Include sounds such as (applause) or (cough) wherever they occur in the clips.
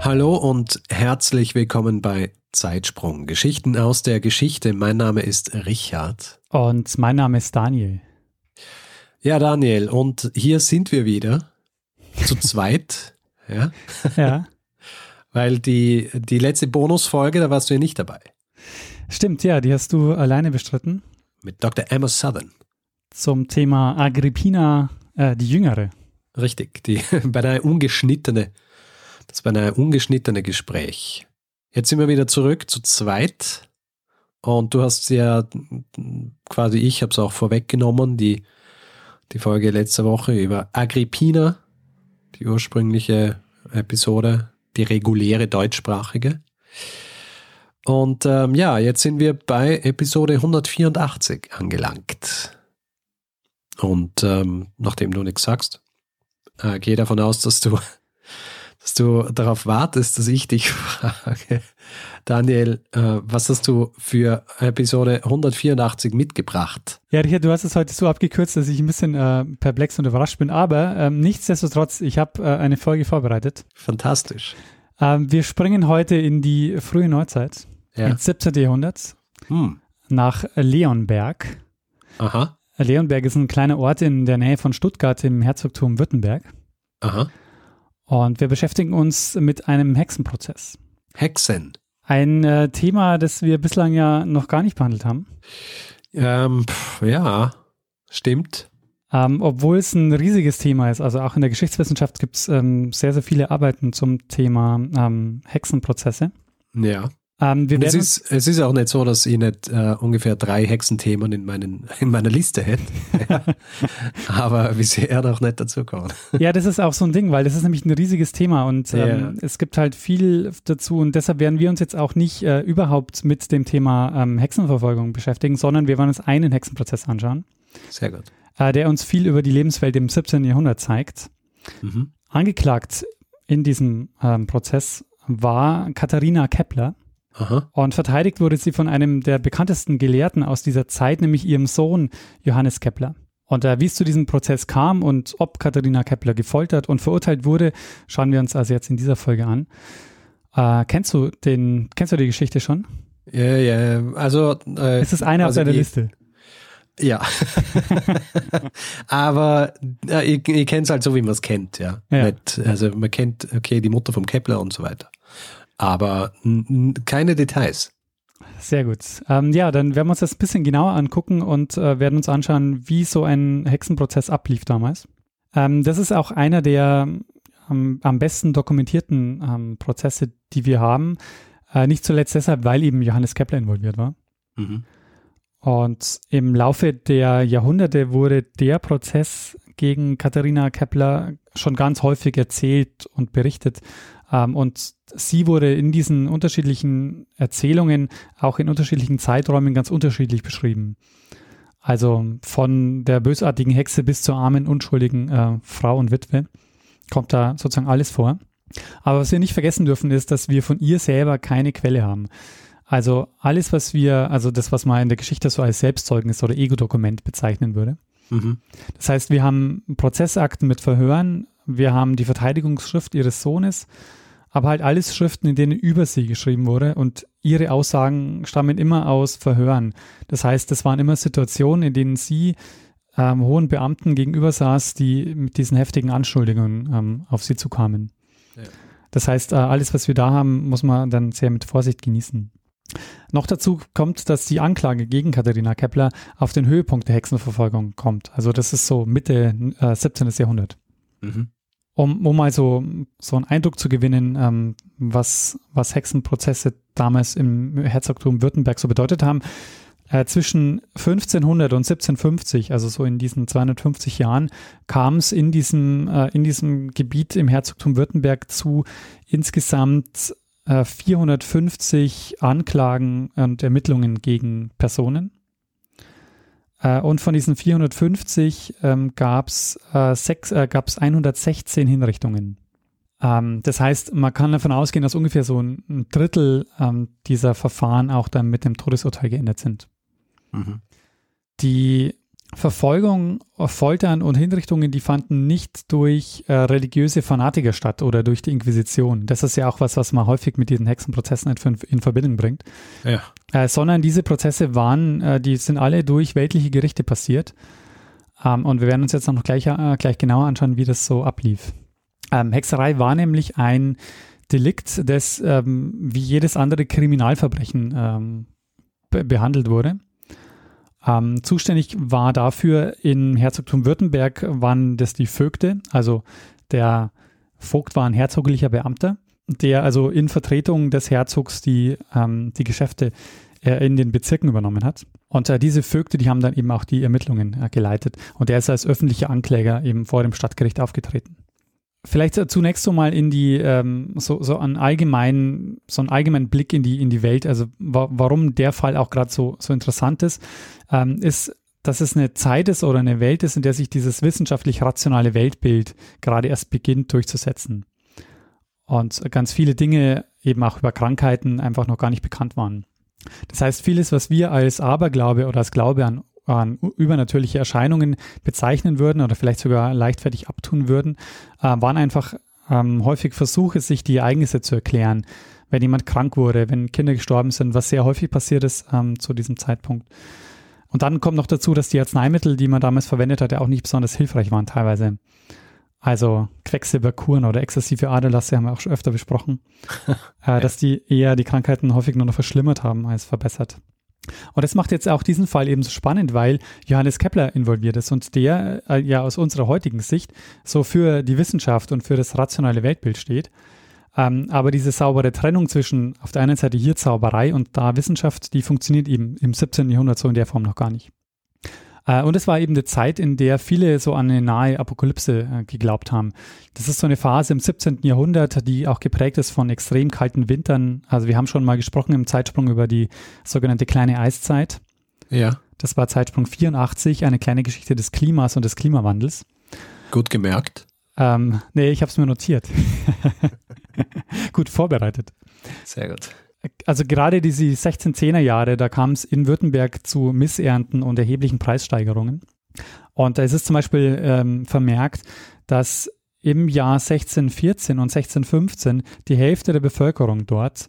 Hallo und herzlich willkommen bei Zeitsprung. Geschichten aus der Geschichte. Mein Name ist Richard. Und mein Name ist Daniel. Ja, Daniel, und hier sind wir wieder. Zu (laughs) zweit. ja. Ja. (laughs) Weil die, die letzte Bonusfolge, da warst du ja nicht dabei. Stimmt, ja, die hast du alleine bestritten. Mit Dr. Emma Southern. Zum Thema Agrippina, äh, die Jüngere. Richtig, die (laughs) beinahe ungeschnittene das war ein ungeschnittene Gespräch. Jetzt sind wir wieder zurück zu zweit. Und du hast ja quasi, ich habe es auch vorweggenommen, die, die Folge letzte Woche über Agrippina, die ursprüngliche Episode, die reguläre deutschsprachige. Und ähm, ja, jetzt sind wir bei Episode 184 angelangt. Und ähm, nachdem du nichts sagst, äh, gehe davon aus, dass du dass du darauf wartest, dass ich dich (laughs) frage. Daniel, äh, was hast du für Episode 184 mitgebracht? Ja, Richard, du hast es heute so abgekürzt, dass ich ein bisschen äh, perplex und überrascht bin, aber ähm, nichtsdestotrotz, ich habe äh, eine Folge vorbereitet. Fantastisch. Ähm, wir springen heute in die frühe Neuzeit, Ja. ins 17. Jahrhundert, Hm. nach Leonberg. Aha, Leonberg ist ein kleiner Ort in der Nähe von Stuttgart im Herzogtum Württemberg. aha. Und wir beschäftigen uns mit einem Hexenprozess. Hexen. Ein äh, Thema, das wir bislang ja noch gar nicht behandelt haben. Ähm, pf, ja, stimmt. Ähm, obwohl es ein riesiges Thema ist. Also auch in der Geschichtswissenschaft gibt es ähm, sehr, sehr viele Arbeiten zum Thema ähm, Hexenprozesse. Ja. Ähm, es ist, es ist auch nicht so, dass ich nicht äh, ungefähr drei Hexenthemen in, meinen, (laughs) in meiner Liste hätte. Ja. (laughs) Aber (laughs) bisher noch nicht dazu kommen. Ja, das ist auch so ein Ding, weil das ist nämlich ein riesiges Thema und ähm, Ja. es gibt halt viel dazu und deshalb werden wir uns jetzt auch nicht äh, überhaupt mit dem Thema ähm, Hexenverfolgung beschäftigen, sondern wir werden uns einen Hexenprozess anschauen, Sehr gut. äh, der uns viel über die Lebenswelt im 17. Jahrhundert zeigt. Mhm. Angeklagt in diesem ähm, Prozess war Katharina Kepler Aha. und verteidigt wurde sie von einem der bekanntesten Gelehrten aus dieser Zeit, nämlich ihrem Sohn Johannes Kepler. Und äh, wie es zu diesem Prozess kam und ob Katharina Kepler gefoltert und verurteilt wurde, schauen wir uns also jetzt in dieser Folge an. Äh, kennst du den, kennst du die Geschichte schon? Ja, ja, also. Äh, Es ist eine also auf deiner Liste. Ja. (laughs) Aber äh, ich, ich kenne es halt so, wie man es kennt, ja. Ja. Nicht, also man kennt, okay, die Mutter vom Kepler und so weiter. Aber keine Details. Sehr gut. Ähm, ja, dann werden wir uns das ein bisschen genauer angucken und äh, werden uns anschauen, wie so ein Hexenprozess ablief damals. Ähm, das ist auch einer der ähm, am besten dokumentierten ähm, Prozesse, die wir haben. Äh, nicht zuletzt deshalb, weil eben Johannes Kepler involviert war. Mhm. Und im Laufe der Jahrhunderte wurde der Prozess gegen Katharina Kepler schon ganz häufig erzählt und berichtet. Ähm, und sie wurde in diesen unterschiedlichen Erzählungen auch in unterschiedlichen Zeiträumen ganz unterschiedlich beschrieben. Also von der bösartigen Hexe bis zur armen, unschuldigen äh, Frau und Witwe kommt da sozusagen alles vor. Aber was wir nicht vergessen dürfen, ist, dass wir von ihr selber keine Quelle haben. Also alles, was wir, also das, was man in der Geschichte so als Selbstzeugnis oder Ego-Dokument bezeichnen würde. Mhm. Das heißt, wir haben Prozessakten mit Verhören, wir haben die Verteidigungsschrift ihres Sohnes, aber halt alles Schriften, in denen über sie geschrieben wurde und ihre Aussagen stammen immer aus Verhören. Das heißt, das waren immer Situationen, in denen sie ähm, hohen Beamten gegenüber saß, die mit diesen heftigen Anschuldigungen ähm, auf sie zukamen. Ja. Das heißt, äh, alles, was wir da haben, muss man dann sehr mit Vorsicht genießen. Noch dazu kommt, dass die Anklage gegen Katharina Kepler auf den Höhepunkt der Hexenverfolgung kommt. Also das ist so Mitte äh, 17. Jahrhundert. Mhm. Um, um mal so, so einen Eindruck zu gewinnen, ähm, was, was Hexenprozesse damals im Herzogtum Württemberg so bedeutet haben. Äh, zwischen 1500 und 1750, also so in diesen 250 Jahren, kam es in diesem, äh, in diesem Gebiet im Herzogtum Württemberg zu insgesamt äh, 450 Anklagen und Ermittlungen gegen Personen. Äh, und von diesen 450 ähm, gab es äh, äh, 116 Hinrichtungen. Ähm, das heißt, man kann davon ausgehen, dass ungefähr so ein, ein Drittel ähm, dieser Verfahren auch dann mit dem Todesurteil geendet sind. Mhm. Die Verfolgung, Foltern und Hinrichtungen, die fanden nicht durch äh, religiöse Fanatiker statt oder durch die Inquisition. Das ist ja auch was, was man häufig mit diesen Hexenprozessen in, in Verbindung bringt. Ja. Äh, sondern diese Prozesse waren, äh, die sind alle durch weltliche Gerichte passiert. Ähm, und wir werden uns jetzt noch gleich, äh, gleich genauer anschauen, wie das so ablief. Ähm, Hexerei war nämlich ein Delikt, das ähm, wie jedes andere Kriminalverbrechen ähm, be behandelt wurde. Ähm, zuständig war dafür in Herzogtum Württemberg waren das die Vögte, also der Vogt war ein herzoglicher Beamter, der also in Vertretung des Herzogs die, ähm, die Geschäfte äh, in den Bezirken übernommen hat. Und äh, diese Vögte, die haben dann eben auch die Ermittlungen äh, geleitet. Und er ist als öffentlicher Ankläger eben vor dem Stadtgericht aufgetreten. Vielleicht zunächst so mal in die, ähm, so, so einen allgemeinen, so einen allgemeinen Blick in die, in die Welt, also wa warum der Fall auch gerade so, so interessant ist, ähm, ist, dass es eine Zeit ist oder eine Welt ist, in der sich dieses wissenschaftlich rationale Weltbild gerade erst beginnt durchzusetzen. Und ganz viele Dinge eben auch über Krankheiten einfach noch gar nicht bekannt waren. Das heißt, vieles, was wir als Aberglaube oder als Glaube an an übernatürliche Erscheinungen bezeichnen würden oder vielleicht sogar leichtfertig abtun würden, äh, waren einfach ähm, häufig Versuche, sich die Ereignisse zu erklären. Wenn jemand krank wurde, wenn Kinder gestorben sind, was sehr häufig passiert ist ähm, zu diesem Zeitpunkt. Und dann kommt noch dazu, dass die Arzneimittel, die man damals verwendet hatte, auch nicht besonders hilfreich waren teilweise. Also Quecksilberkuren oder exzessive Aderlasse haben wir auch schon öfter besprochen, (laughs) äh, dass die eher die Krankheiten häufig nur noch verschlimmert haben als verbessert. Und das macht jetzt auch diesen Fall eben so spannend, weil Johannes Kepler involviert ist und der äh, ja aus unserer heutigen Sicht so für die Wissenschaft und für das rationale Weltbild steht. Ähm, aber diese saubere Trennung zwischen auf der einen Seite hier Zauberei und da Wissenschaft, die funktioniert eben im 17. Jahrhundert so in der Form noch gar nicht. Äh, und es war eben eine Zeit, in der viele so an eine nahe Apokalypse äh, geglaubt haben. Das ist so eine Phase im 17. Jahrhundert, die auch geprägt ist von extrem kalten Wintern. Also wir haben schon mal gesprochen im Zeitsprung über die sogenannte kleine Eiszeit. Ja. Das war Zeitsprung 84, eine kleine Geschichte des Klimas und des Klimawandels. Gut gemerkt. Ähm, nee, ich habe es mir notiert. (laughs) gut vorbereitet. Sehr gut also gerade diese 1610er Jahre, da kam es in Württemberg zu Missernten und erheblichen Preissteigerungen. Und da ist es zum Beispiel ähm, vermerkt, dass im Jahr 1614 und 1615 die Hälfte der Bevölkerung dort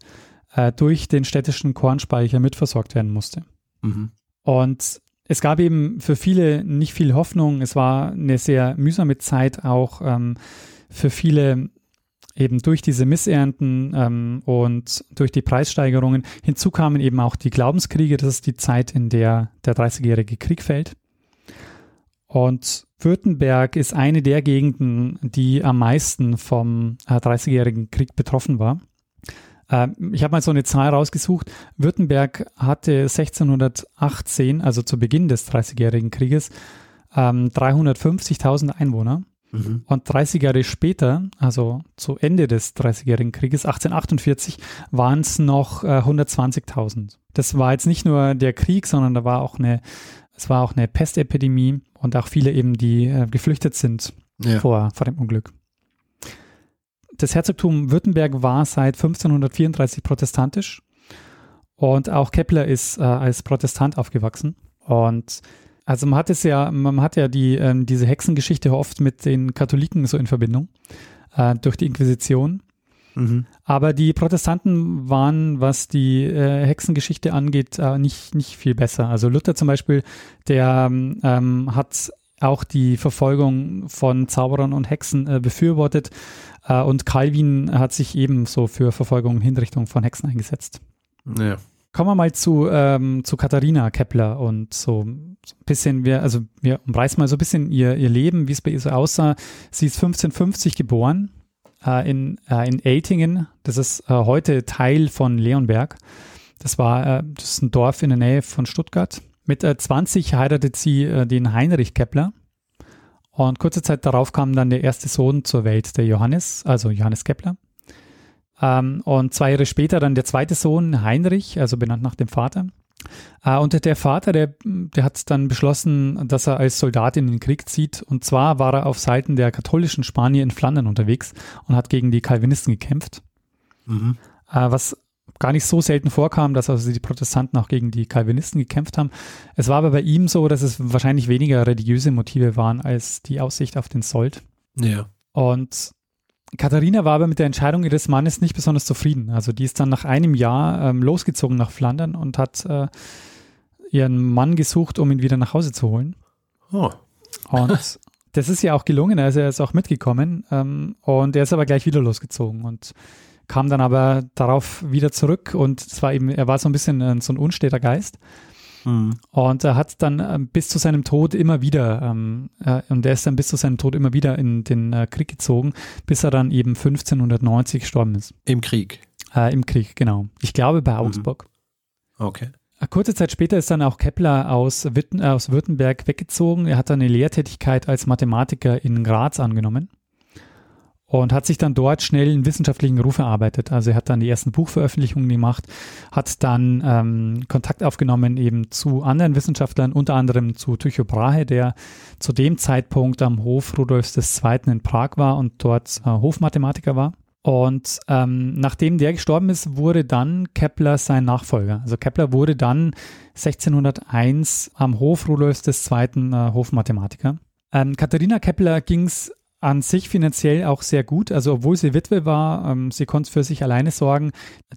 äh, durch den städtischen Kornspeicher mitversorgt werden musste. Mhm. Und es gab eben für viele nicht viel Hoffnung. Es war eine sehr mühsame Zeit auch ähm, für viele eben durch diese Missernten ähm, und durch die Preissteigerungen. Hinzu kamen eben auch die Glaubenskriege. Das ist die Zeit, in der der Dreißigjährige Krieg fällt. Und Württemberg ist eine der Gegenden, die am meisten vom äh, Dreißigjährigen Krieg betroffen war. Äh, ich habe mal so eine Zahl rausgesucht. Württemberg hatte 1618, also zu Beginn des Dreißigjährigen Krieges, ähm, 350.000 Einwohner. Mhm. Und 30 Jahre später, also zu Ende des Dreißigjährigen Krieges, 1848, waren es noch äh, 120.000. Das war jetzt nicht nur der Krieg, sondern da war auch eine, es war auch eine Pestepidemie und auch viele eben, die äh, geflüchtet sind ja. vor, vor dem Unglück. Das Herzogtum Württemberg war seit 1534 protestantisch und auch Kepler ist äh, als Protestant aufgewachsen. Und also man hat es ja, man hat ja die, ähm, diese Hexengeschichte oft mit den Katholiken so in Verbindung äh, durch die Inquisition. Mhm. Aber die Protestanten waren, was die äh, Hexengeschichte angeht, äh, nicht, nicht viel besser. Also Luther zum Beispiel, der ähm, hat auch die Verfolgung von Zauberern und Hexen äh, befürwortet. Äh, und Calvin hat sich ebenso für Verfolgung und Hinrichtung von Hexen eingesetzt. Ja. Kommen wir mal zu, ähm, zu Katharina Kepler und so ein bisschen, wir, also wir umreißen mal so ein bisschen ihr, ihr Leben, wie es bei ihr so aussah. Sie ist 1550 geboren äh, in, äh, in Eitingen. Das ist äh, heute Teil von Leonberg. Das war äh, das ist ein Dorf in der Nähe von Stuttgart. Mit äh, 20 heiratet sie äh, den Heinrich Kepler. Und kurze Zeit darauf kam dann der erste Sohn zur Welt, der Johannes, also Johannes Kepler. Ähm, und zwei Jahre später dann der zweite Sohn Heinrich, also benannt nach dem Vater. Äh, und der Vater, der, der hat dann beschlossen, dass er als Soldat in den Krieg zieht. Und zwar war er auf Seiten der katholischen Spanier in Flandern unterwegs und hat gegen die Calvinisten gekämpft. Mhm. Äh, was gar nicht so selten vorkam, dass also die Protestanten auch gegen die Calvinisten gekämpft haben. Es war aber bei ihm so, dass es wahrscheinlich weniger religiöse Motive waren als die Aussicht auf den Sold. Ja. Und Katharina war aber mit der Entscheidung ihres Mannes nicht besonders zufrieden. Also die ist dann nach einem Jahr ähm, losgezogen nach Flandern und hat äh, ihren Mann gesucht, um ihn wieder nach Hause zu holen. Oh. Und (laughs) das ist ja auch gelungen. Also er ist auch mitgekommen ähm, und er ist aber gleich wieder losgezogen und kam dann aber darauf wieder zurück und es war eben, er war so ein bisschen äh, so ein unsteter Geist Mhm. Und er hat dann äh, bis zu seinem Tod immer wieder, ähm, äh, und er ist dann bis zu seinem Tod immer wieder in den äh, Krieg gezogen, bis er dann eben 1590 gestorben ist. Im Krieg? Äh, Im Krieg, genau. Ich glaube bei mhm. Augsburg. Mhm. Okay. Eine kurze Zeit später ist dann auch Kepler aus, Witten, äh, aus Württemberg weggezogen. Er hat dann eine Lehrtätigkeit als Mathematiker in Graz angenommen und hat sich dann dort schnell einen wissenschaftlichen Ruf erarbeitet. Also er hat dann die ersten Buchveröffentlichungen gemacht, hat dann ähm, Kontakt aufgenommen eben zu anderen Wissenschaftlern, unter anderem zu Tycho Brahe, der zu dem Zeitpunkt am Hof Rudolfs II. in Prag war und dort äh, Hofmathematiker war. Und ähm, nachdem der gestorben ist, wurde dann Kepler sein Nachfolger. Also Kepler wurde dann 1601 am Hof Rudolfs II. Äh, Hofmathematiker. Ähm, Katharina Kepler ging es an sich finanziell auch sehr gut. Also obwohl sie Witwe war, ähm, sie konnte für sich alleine sorgen.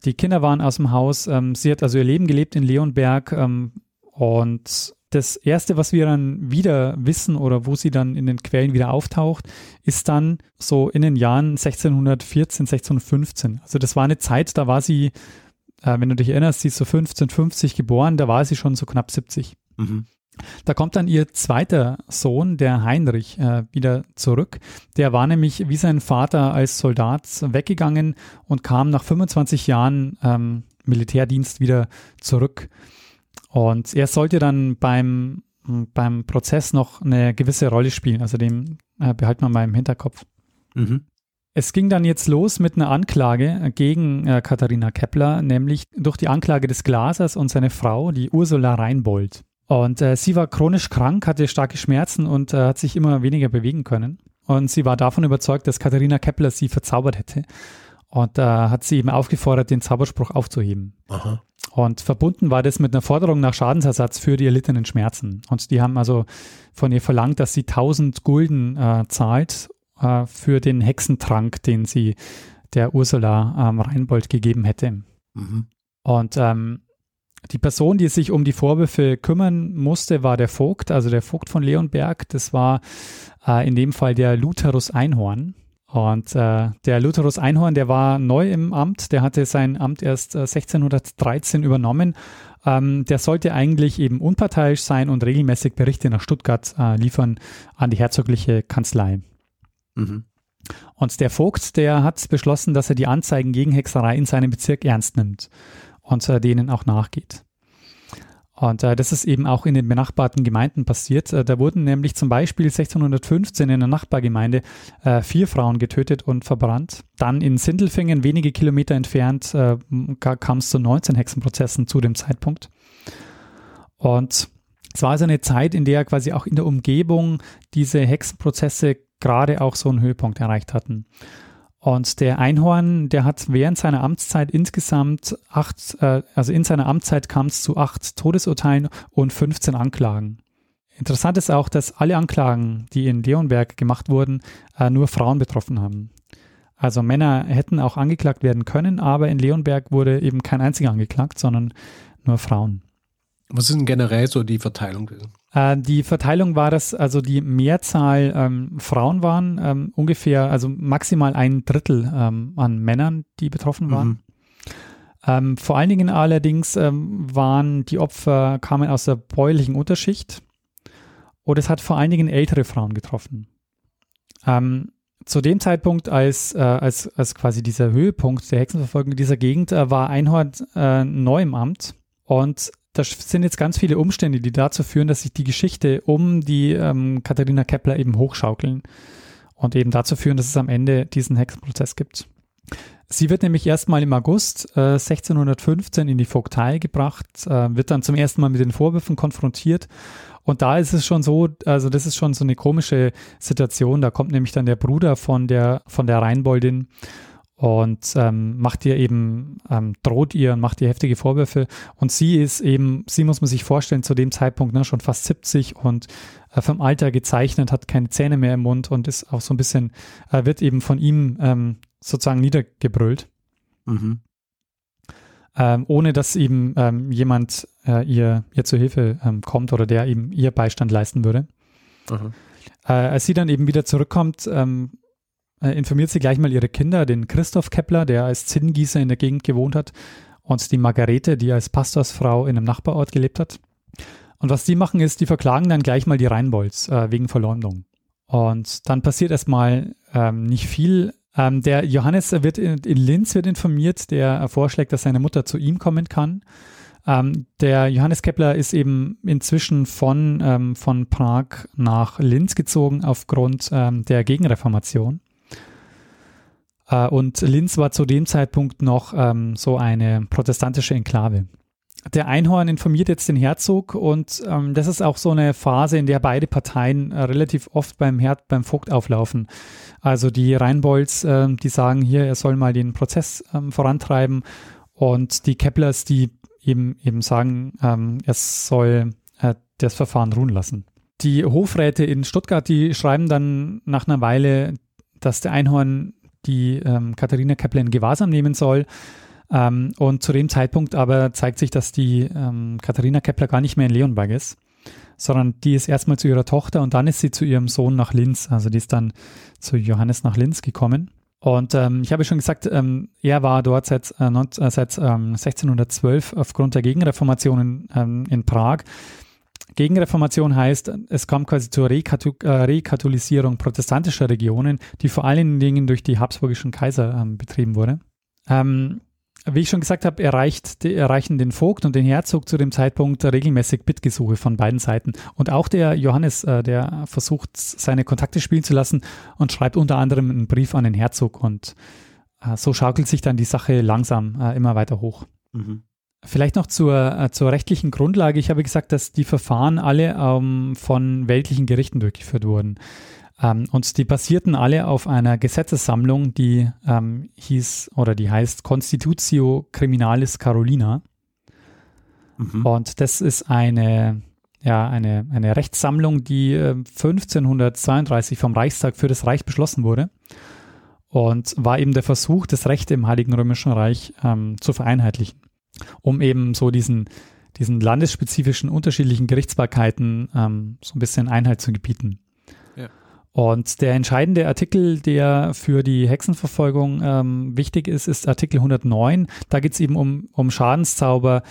Die Kinder waren aus dem Haus. Ähm, sie hat also ihr Leben gelebt in Leonberg. Ähm, und das Erste, was wir dann wieder wissen oder wo sie dann in den Quellen wieder auftaucht, ist dann so in den Jahren 1614, 1615. Also das war eine Zeit, da war sie, äh, wenn du dich erinnerst, sie ist so 1550 geboren, da war sie schon so knapp 70. Mhm. Da kommt dann ihr zweiter Sohn, der Heinrich, äh, wieder zurück. Der war nämlich wie sein Vater als Soldat weggegangen und kam nach 25 Jahren ähm, Militärdienst wieder zurück. Und er sollte dann beim, beim Prozess noch eine gewisse Rolle spielen. Also dem äh, behalten wir mal im Hinterkopf. Mhm. Es ging dann jetzt los mit einer Anklage gegen äh, Katharina Kepler, nämlich durch die Anklage des Glasers und seine Frau, die Ursula Reinbold. Und äh, sie war chronisch krank, hatte starke Schmerzen und äh, hat sich immer weniger bewegen können. Und sie war davon überzeugt, dass Katharina Kepler sie verzaubert hätte. Und da äh, hat sie eben aufgefordert, den Zauberspruch aufzuheben. Aha. Und verbunden war das mit einer Forderung nach Schadensersatz für die erlittenen Schmerzen. Und die haben also von ihr verlangt, dass sie 1000 Gulden äh, zahlt äh, für den Hexentrank, den sie der Ursula ähm, Reinbold gegeben hätte. Mhm. Und ähm, die Person, die sich um die Vorwürfe kümmern musste, war der Vogt, also der Vogt von Leonberg. Das war äh, in dem Fall der Lutherus Einhorn. Und äh, der Lutherus Einhorn, der war neu im Amt, der hatte sein Amt erst äh, 1613 übernommen. Ähm, der sollte eigentlich eben unparteiisch sein und regelmäßig Berichte nach Stuttgart äh, liefern an die herzogliche Kanzlei. Mhm. Und der Vogt, der hat beschlossen, dass er die Anzeigen gegen Hexerei in seinem Bezirk ernst nimmt und äh, denen auch nachgeht. Und äh, das ist eben auch in den benachbarten Gemeinden passiert. Äh, da wurden nämlich zum Beispiel 1615 in einer Nachbargemeinde äh, vier Frauen getötet und verbrannt. Dann in Sindelfingen, wenige Kilometer entfernt, äh, kam es zu 19 Hexenprozessen zu dem Zeitpunkt. Und es war also eine Zeit, in der quasi auch in der Umgebung diese Hexenprozesse gerade auch so einen Höhepunkt erreicht hatten. Und der Einhorn, der hat während seiner Amtszeit insgesamt acht, äh, also in seiner Amtszeit kam es zu acht Todesurteilen und 15 Anklagen. Interessant ist auch, dass alle Anklagen, die in Leonberg gemacht wurden, äh, nur Frauen betroffen haben. Also Männer hätten auch angeklagt werden können, aber in Leonberg wurde eben kein einziger angeklagt, sondern nur Frauen. Was ist denn generell so die Verteilung? Äh, die Verteilung war, dass also die Mehrzahl ähm, Frauen waren, ähm, ungefähr, also maximal ein Drittel ähm, an Männern, die betroffen waren. Mhm. Ähm, vor allen Dingen allerdings ähm, waren die Opfer, kamen aus der bäuerlichen Unterschicht und es hat vor allen Dingen ältere Frauen getroffen. Ähm, zu dem Zeitpunkt, als, äh, als, als quasi dieser Höhepunkt der Hexenverfolgung in dieser Gegend äh, war Einhorn äh, neu im Amt und das sind jetzt ganz viele Umstände, die dazu führen, dass sich die Geschichte um die ähm, Katharina Kepler eben hochschaukeln und eben dazu führen, dass es am Ende diesen Hexenprozess gibt. Sie wird nämlich erstmal im August äh, 1615 in die Vogtei gebracht, äh, wird dann zum ersten Mal mit den Vorwürfen konfrontiert. Und da ist es schon so, also das ist schon so eine komische Situation. Da kommt nämlich dann der Bruder von der, von der Rheinboldin und ähm, macht ihr eben, ähm, droht ihr und macht ihr heftige Vorwürfe. Und sie ist eben, sie muss man sich vorstellen, zu dem Zeitpunkt ne, schon fast 70 und äh, vom Alter gezeichnet, hat keine Zähne mehr im Mund und ist auch so ein bisschen, äh, wird eben von ihm ähm, sozusagen niedergebrüllt. Mhm. Ähm, ohne dass eben ähm, jemand äh, ihr, ihr zur Hilfe ähm, kommt oder der eben ihr Beistand leisten würde. Äh, als sie dann eben wieder zurückkommt, ähm, äh, informiert sie gleich mal ihre Kinder, den Christoph Kepler, der als Zinngießer in der Gegend gewohnt hat, und die Margarete, die als Pastorsfrau in einem Nachbarort gelebt hat. Und was die machen ist, die verklagen dann gleich mal die Rheinbolds äh, wegen Verleumdung. Und dann passiert erstmal ähm, nicht viel. Ähm, der Johannes wird in, in, Linz wird informiert, der vorschlägt, dass seine Mutter zu ihm kommen kann. Ähm, der Johannes Kepler ist eben inzwischen von, ähm, von Prag nach Linz gezogen aufgrund ähm, der Gegenreformation. Äh, und Linz war zu dem Zeitpunkt noch ähm, so eine protestantische Enklave. Der Einhorn informiert jetzt den Herzog und ähm, das ist auch so eine Phase, in der beide Parteien äh, relativ oft beim Herd, beim Vogt auflaufen. Also die Rheinbolds, äh, die sagen hier, er soll mal den Prozess ähm, vorantreiben und die Keplers, die eben eben sagen, ähm, er soll äh, das Verfahren ruhen lassen. Die Hofräte in Stuttgart, die schreiben dann nach einer Weile, dass der Einhorn die ähm, Katharina Kepler in Gewahrsam nehmen soll. Ähm, und zu dem Zeitpunkt aber zeigt sich, dass die ähm, Katharina Kepler gar nicht mehr in Leonberg ist, sondern die ist erstmal zu ihrer Tochter und dann ist sie zu ihrem Sohn nach Linz. Also die ist dann zu Johannes nach Linz gekommen. Und ähm, ich habe schon gesagt, ähm, er war dort seit, äh, äh seit ähm, 1612 aufgrund der Gegenreformation in, ähm, in Prag. Gegenreformation heißt, es kam quasi zur äh, Rekatholisierung protestantischer Regionen, die vor allen Dingen durch die habsburgischen Kaiser ähm, betrieben wurde. Ähm, wie ich schon gesagt habe, erreicht, erreichen den Vogt und den Herzog zu dem Zeitpunkt regelmäßig Bittgesuche von beiden Seiten. Und auch der Johannes, äh, der versucht, seine Kontakte spielen zu lassen und schreibt unter anderem einen Brief an den Herzog. Und äh, so schaukelt sich dann die Sache langsam äh, immer weiter hoch. Mhm. Vielleicht noch zur, äh, zur rechtlichen Grundlage. Ich habe gesagt, dass die Verfahren alle ähm, von weltlichen Gerichten durchgeführt wurden. Ähm, und die basierten alle auf einer Gesetzessammlung, die ähm, hieß oder die heißt Constitutio Criminalis Carolina. Mhm. Und das ist eine, ja, eine, eine Rechtssammlung, die äh, 1532 vom Reichstag für das Reich beschlossen wurde. Und war eben der Versuch, das Recht im Heiligen Römischen Reich ähm, zu vereinheitlichen um eben so diesen, diesen landesspezifischen unterschiedlichen Gerichtsbarkeiten ähm, so ein bisschen Einhalt zu gebieten. Ja. Und der entscheidende Artikel, der für die Hexenverfolgung ähm, wichtig ist, ist Artikel 109. Da geht es eben um, um Schadenszauber,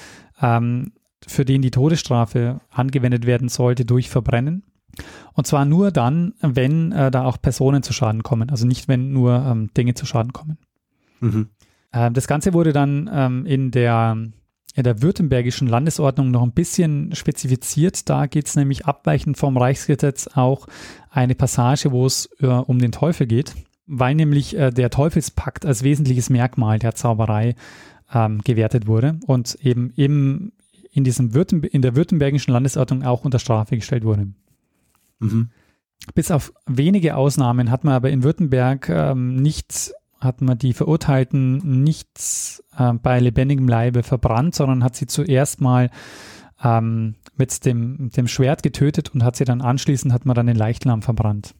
ähm, für den die Todesstrafe angewendet werden sollte durch Verbrennen. Und zwar nur dann, wenn äh, da auch Personen zu Schaden kommen, also nicht, wenn nur ähm, Dinge zu Schaden kommen. Mhm. Äh, das Ganze wurde dann ähm, in der in der württembergischen Landesordnung noch ein bisschen spezifiziert. Da geht es nämlich abweichend vom Reichsgesetz auch eine Passage, wo es äh, um den Teufel geht, weil nämlich äh, der Teufelspakt als wesentliches Merkmal der Zauberei ähm, gewertet wurde und eben im, in, diesem Württemb in der württembergischen Landesordnung auch unter Strafe gestellt wurde. Mhm. Bis auf wenige Ausnahmen hat man aber in Württemberg ähm, nicht hat man die Verurteilten nicht äh, bei lebendigem Leibe verbrannt, sondern hat sie zuerst mal ähm, mit dem, dem Schwert getötet und hat sie dann anschließend hat man dann den Leichnam verbrannt.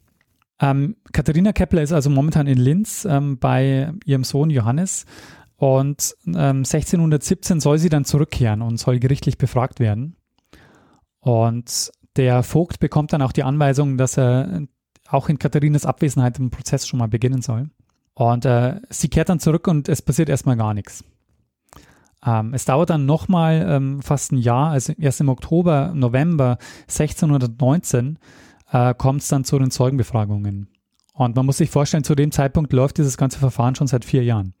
Ähm, Katharina Kepler ist also momentan in Linz ähm, bei ihrem Sohn Johannes und 1617 ähm, soll sie dann zurückkehren und soll gerichtlich befragt werden. Und der Vogt bekommt dann auch die Anweisung, dass er auch in Katharinas Abwesenheit den Prozess schon mal beginnen soll. Und äh, sie kehrt dann zurück und es passiert erstmal gar nichts. Ähm, es dauert dann nochmal ähm, fast ein Jahr, also erst im Oktober, November 1619 äh, kommt es dann zu den Zeugenbefragungen. Und man muss sich vorstellen, zu dem Zeitpunkt läuft dieses ganze Verfahren schon seit vier Jahren.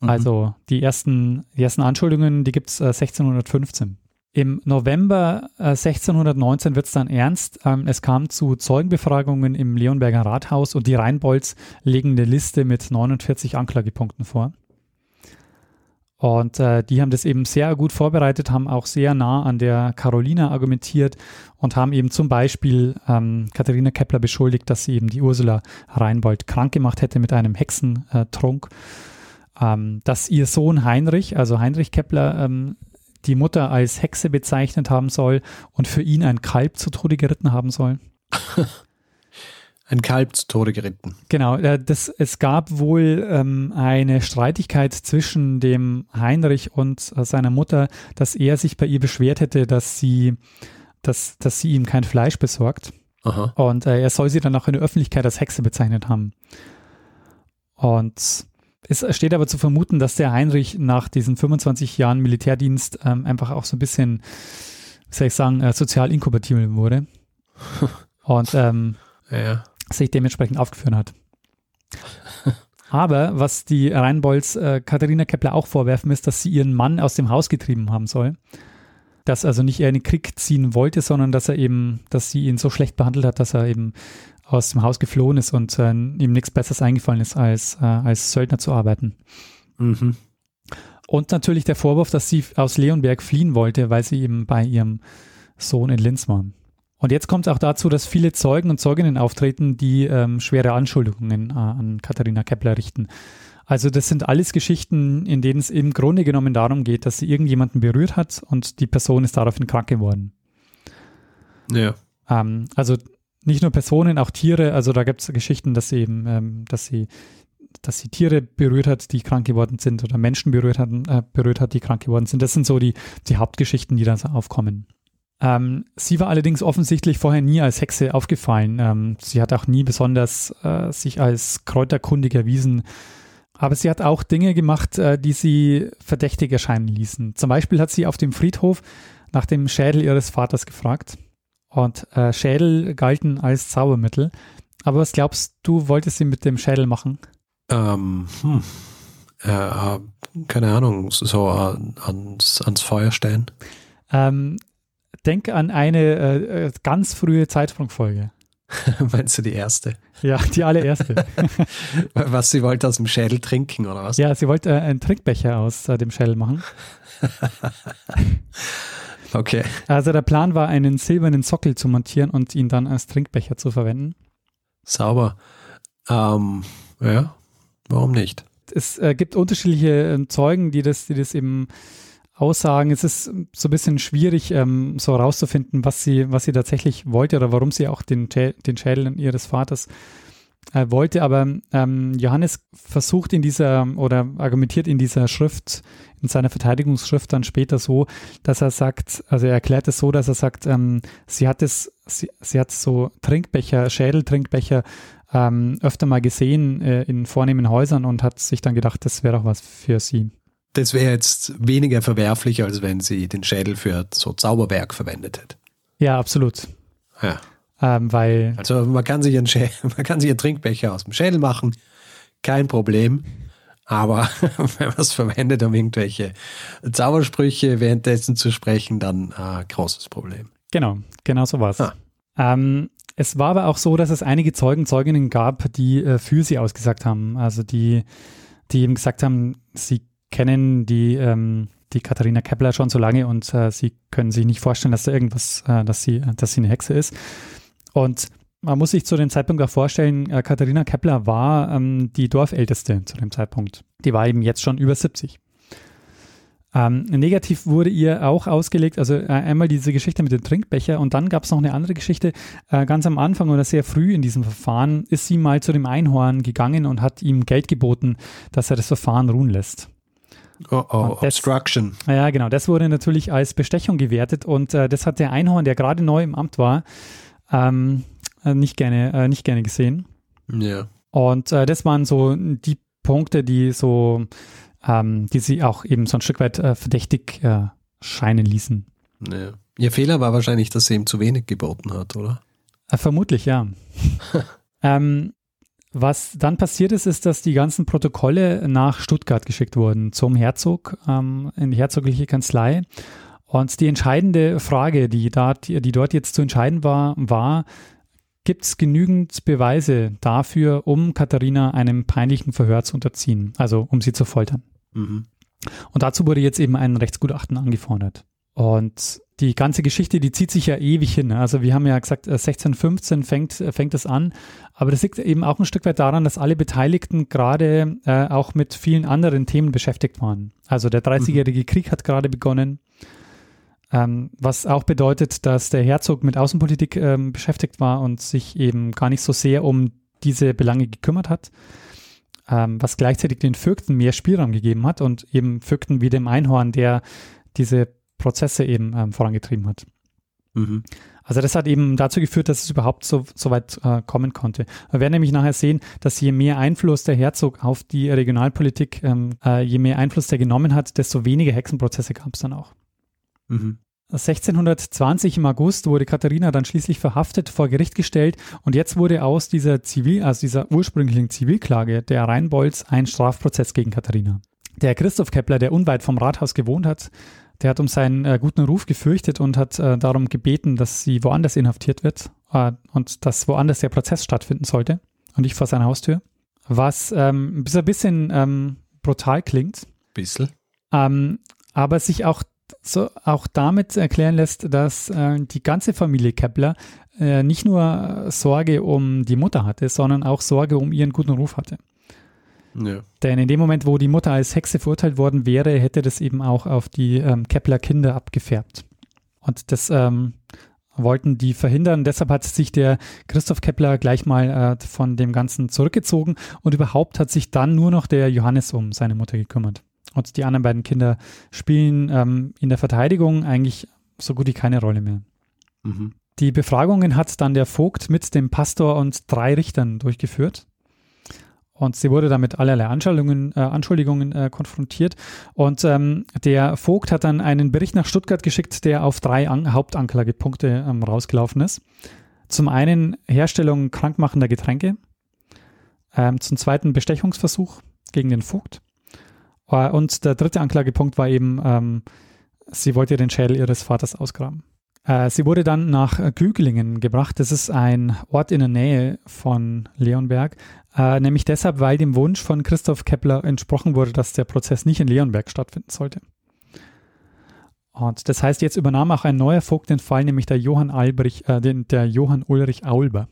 Mhm. Also die ersten, die ersten Anschuldigungen, die gibt es äh, 1615. Im November äh, 1619 wird es dann ernst. Ähm, es kam zu Zeugenbefragungen im Leonberger Rathaus und die Rheinbolds legen eine Liste mit 49 Anklagepunkten vor. Und äh, die haben das eben sehr gut vorbereitet, haben auch sehr nah an der Carolina argumentiert und haben eben zum Beispiel ähm, Katharina Kepler beschuldigt, dass sie eben die Ursula Reinbold krank gemacht hätte mit einem Hexentrunk. Ähm, dass ihr Sohn Heinrich, also Heinrich Kepler, ähm, die Mutter als Hexe bezeichnet haben soll und für ihn ein Kalb zu Tode geritten haben soll. (laughs) Ein Kalb zu Tode geritten. Genau, äh, das, es gab wohl ähm, eine Streitigkeit zwischen dem Heinrich und äh, seiner Mutter, dass er sich bei ihr beschwert hätte, dass sie, dass, dass sie ihm kein Fleisch besorgt. Aha. Und äh, er soll sie dann auch in der Öffentlichkeit als Hexe bezeichnet haben. Und es steht aber zu vermuten, dass der Heinrich nach diesen 25 Jahren Militärdienst ähm, einfach auch so ein bisschen, wie soll ich sagen, äh, sozial inkompatibel wurde. (laughs) Und ähm, Ja. sich dementsprechend aufgeführt hat. (laughs) Aber was die Rheinbolds äh, Katharina Kepler auch vorwerfen, ist, dass sie ihren Mann aus dem Haus getrieben haben soll. Dass also nicht er in den Krieg ziehen wollte, sondern dass er eben, dass sie ihn so schlecht behandelt hat, dass er eben aus dem Haus geflohen ist und äh, ihm nichts Besseres eingefallen ist, als, äh, als Söldner zu arbeiten. Mhm. Und natürlich der Vorwurf, dass sie aus Leonberg fliehen wollte, weil sie eben bei ihrem Sohn in Linz waren. Und jetzt kommt es auch dazu, dass viele Zeugen und Zeuginnen auftreten, die ähm, schwere Anschuldigungen äh, an Katharina Kepler richten. Also das sind alles Geschichten, in denen es im Grunde genommen darum geht, dass sie irgendjemanden berührt hat und die Person ist daraufhin krank geworden. Ja. Ähm, also nicht nur Personen, auch Tiere. Also da gibt es Geschichten, dass sie eben, ähm, dass sie, dass sie Tiere berührt hat, die krank geworden sind, oder Menschen berührt hat, äh, berührt hat, die krank geworden sind. Das sind so die, die Hauptgeschichten, die da so aufkommen. Ähm, sie war allerdings offensichtlich vorher nie als Hexe aufgefallen. Ähm, sie hat auch nie besonders äh, sich als kräuterkundig erwiesen. Aber sie hat auch Dinge gemacht, äh, die sie verdächtig erscheinen ließen. Zum Beispiel hat sie auf dem Friedhof nach dem Schädel ihres Vaters gefragt. Und äh, Schädel galten als Zaubermittel. Aber was glaubst du, wollte sie mit dem Schädel machen? Ähm, hm. äh, keine Ahnung, so ans, ans Feuer stellen. Ähm, denk an eine äh, äh, ganz frühe Zeitsprungfolge. (laughs) Meinst du die erste? Ja, die allererste. (laughs) Was sie wollte aus dem Schädel trinken, oder was? ja, sie wollte äh, einen Trinkbecher aus äh, dem Schädel machen. (laughs) Okay. Also der Plan war, einen silbernen Sockel zu montieren und ihn dann als Trinkbecher zu verwenden. Sauber. Ähm, ja, warum nicht? Es äh, gibt unterschiedliche äh, Zeugen, die das, die das eben aussagen. Es ist so ein bisschen schwierig, ähm, so herauszufinden, was sie, was sie tatsächlich wollte oder warum sie auch den, den Schädel ihres Vaters äh, wollte. Aber ähm, Johannes versucht in dieser oder argumentiert in dieser Schrift, in seiner Verteidigungsschrift dann später so, dass er sagt, also er erklärt es so, dass er sagt, ähm, sie hat es, sie, sie hat so Trinkbecher, Schädeltrinkbecher ähm, öfter mal gesehen äh, in vornehmen Häusern und hat sich dann gedacht, das wäre doch was für sie. Das wäre jetzt weniger verwerflich, als wenn sie den Schädel für so Zauberwerk verwendet hätte. Ja, absolut. Ja. Ähm, weil, Also man kann sich einen, Schä (laughs) man kann sich einen Trinkbecher aus dem Schädel machen, kein Problem. Aber (laughs) wenn man es verwendet, um irgendwelche Zaubersprüche währenddessen zu sprechen, dann äh, großes Problem. genau, genau so war es. Ah. Ähm, es war aber auch so, dass es einige Zeugen, Zeuginnen gab, die äh, für sie ausgesagt haben. Also die, die eben gesagt haben, sie kennen die, ähm, die Katharina Kepler schon so lange und äh, sie können sich nicht vorstellen, dass da irgendwas, äh, dass sie, dass sie eine Hexe ist. Und man muss sich zu dem Zeitpunkt auch vorstellen, äh, Katharina Kepler war ähm, die Dorfälteste zu dem Zeitpunkt. Die war eben jetzt schon über 70. Ähm, negativ wurde ihr auch ausgelegt, also äh, einmal diese Geschichte mit dem Trinkbecher und dann gab es noch eine andere Geschichte. Äh, ganz am Anfang oder sehr früh in diesem Verfahren ist sie mal zu dem Einhorn gegangen und hat ihm Geld geboten, dass er das Verfahren ruhen lässt. Oh, oh, das- Obstruction. Ja, genau, das wurde natürlich als Bestechung gewertet und äh, das hat der Einhorn, der gerade neu im Amt war, ähm, äh, nicht, gerne, äh, nicht gerne gesehen. Ja. Und äh, das waren so die Punkte, die so, ähm, die sie auch eben so ein Stück weit äh, verdächtig äh, scheinen ließen. ja. Ihr Fehler war wahrscheinlich, dass sie ihm zu wenig geboten hat, oder? Äh, vermutlich, ja. (laughs) ähm, was dann passiert ist, ist, dass die ganzen Protokolle nach Stuttgart geschickt wurden, zum Herzog, ähm, in die herzogliche Kanzlei. Und die entscheidende Frage, die, da, die dort jetzt zu entscheiden war, war, gibt es genügend Beweise dafür, um Katharina einem peinlichen Verhör zu unterziehen, also um sie zu foltern. Mhm. Und dazu wurde jetzt eben ein Rechtsgutachten angefordert. Und die ganze Geschichte, die zieht sich ja ewig hin. Also wir haben ja gesagt, 1615 äh, fängt, äh, fängt es an. Aber das liegt eben auch ein Stück weit daran, dass alle Beteiligten gerade äh, auch mit vielen anderen Themen beschäftigt waren. Also der 30-jährige mhm. Krieg hat gerade begonnen. Ähm, was auch bedeutet, dass der Herzog mit Außenpolitik ähm, beschäftigt war und sich eben gar nicht so sehr um diese Belange gekümmert hat. Ähm, was gleichzeitig den Vögten mehr Spielraum gegeben hat und eben Vögten wie dem Einhorn, der diese Prozesse eben ähm, vorangetrieben hat. Mhm. Also das hat eben dazu geführt, dass es überhaupt so, so weit äh, kommen konnte. Wir werden nämlich nachher sehen, dass je mehr Einfluss der Herzog auf die Regionalpolitik, ähm, äh, je mehr Einfluss der genommen hat, desto weniger Hexenprozesse gab es dann auch. Mhm. 1620 im August wurde Katharina dann schließlich verhaftet, vor Gericht gestellt und jetzt wurde aus dieser Zivil, also dieser ursprünglichen Zivilklage der Rheinbolz ein Strafprozess gegen Katharina. Der Christoph Kepler, der unweit vom Rathaus gewohnt hat, der hat um seinen äh, guten Ruf gefürchtet und hat äh, darum gebeten, dass sie woanders inhaftiert wird äh, und dass woanders der Prozess stattfinden sollte und nicht vor seiner Haustür. Was ähm, ein bisschen ähm, brutal klingt. Bisschen. Ähm, aber sich auch, so, auch damit erklären lässt, dass äh, die ganze Familie Kepler äh, nicht nur Sorge um die Mutter hatte, sondern auch Sorge um ihren guten Ruf hatte. Ja. Denn in dem Moment, wo die Mutter als Hexe verurteilt worden wäre, hätte das eben auch auf die ähm, Kepler-Kinder abgefärbt. Und das ähm, wollten die verhindern. Deshalb hat sich der Christoph Kepler gleich mal äh, von dem Ganzen zurückgezogen und überhaupt hat sich dann nur noch der Johannes um seine Mutter gekümmert. Und die anderen beiden Kinder spielen ähm, in der Verteidigung eigentlich so gut wie keine Rolle mehr. Mhm. Die Befragungen hat dann der Vogt mit dem Pastor und drei Richtern durchgeführt. Und sie wurde damit allerlei Anschuldigungen, äh, Anschuldigungen äh, konfrontiert. Und ähm, der Vogt hat dann einen Bericht nach Stuttgart geschickt, der auf drei An Hauptanklagepunkte ähm, rausgelaufen ist. Zum einen Herstellung krankmachender Getränke. Ähm, zum zweiten Bestechungsversuch gegen den Vogt. Äh, und der dritte Anklagepunkt war eben, ähm, sie wollte den Schädel ihres Vaters ausgraben. Äh, sie wurde dann nach Güglingen gebracht. Das ist ein Ort in der Nähe von Leonberg. Äh, nämlich deshalb, weil dem Wunsch von Christoph Kepler entsprochen wurde, dass der Prozess nicht in Leonberg stattfinden sollte. Und das heißt, jetzt übernahm auch ein neuer Vogt den Fall, nämlich der Johann Albrich, äh, den, der Johann Ulrich Aulber.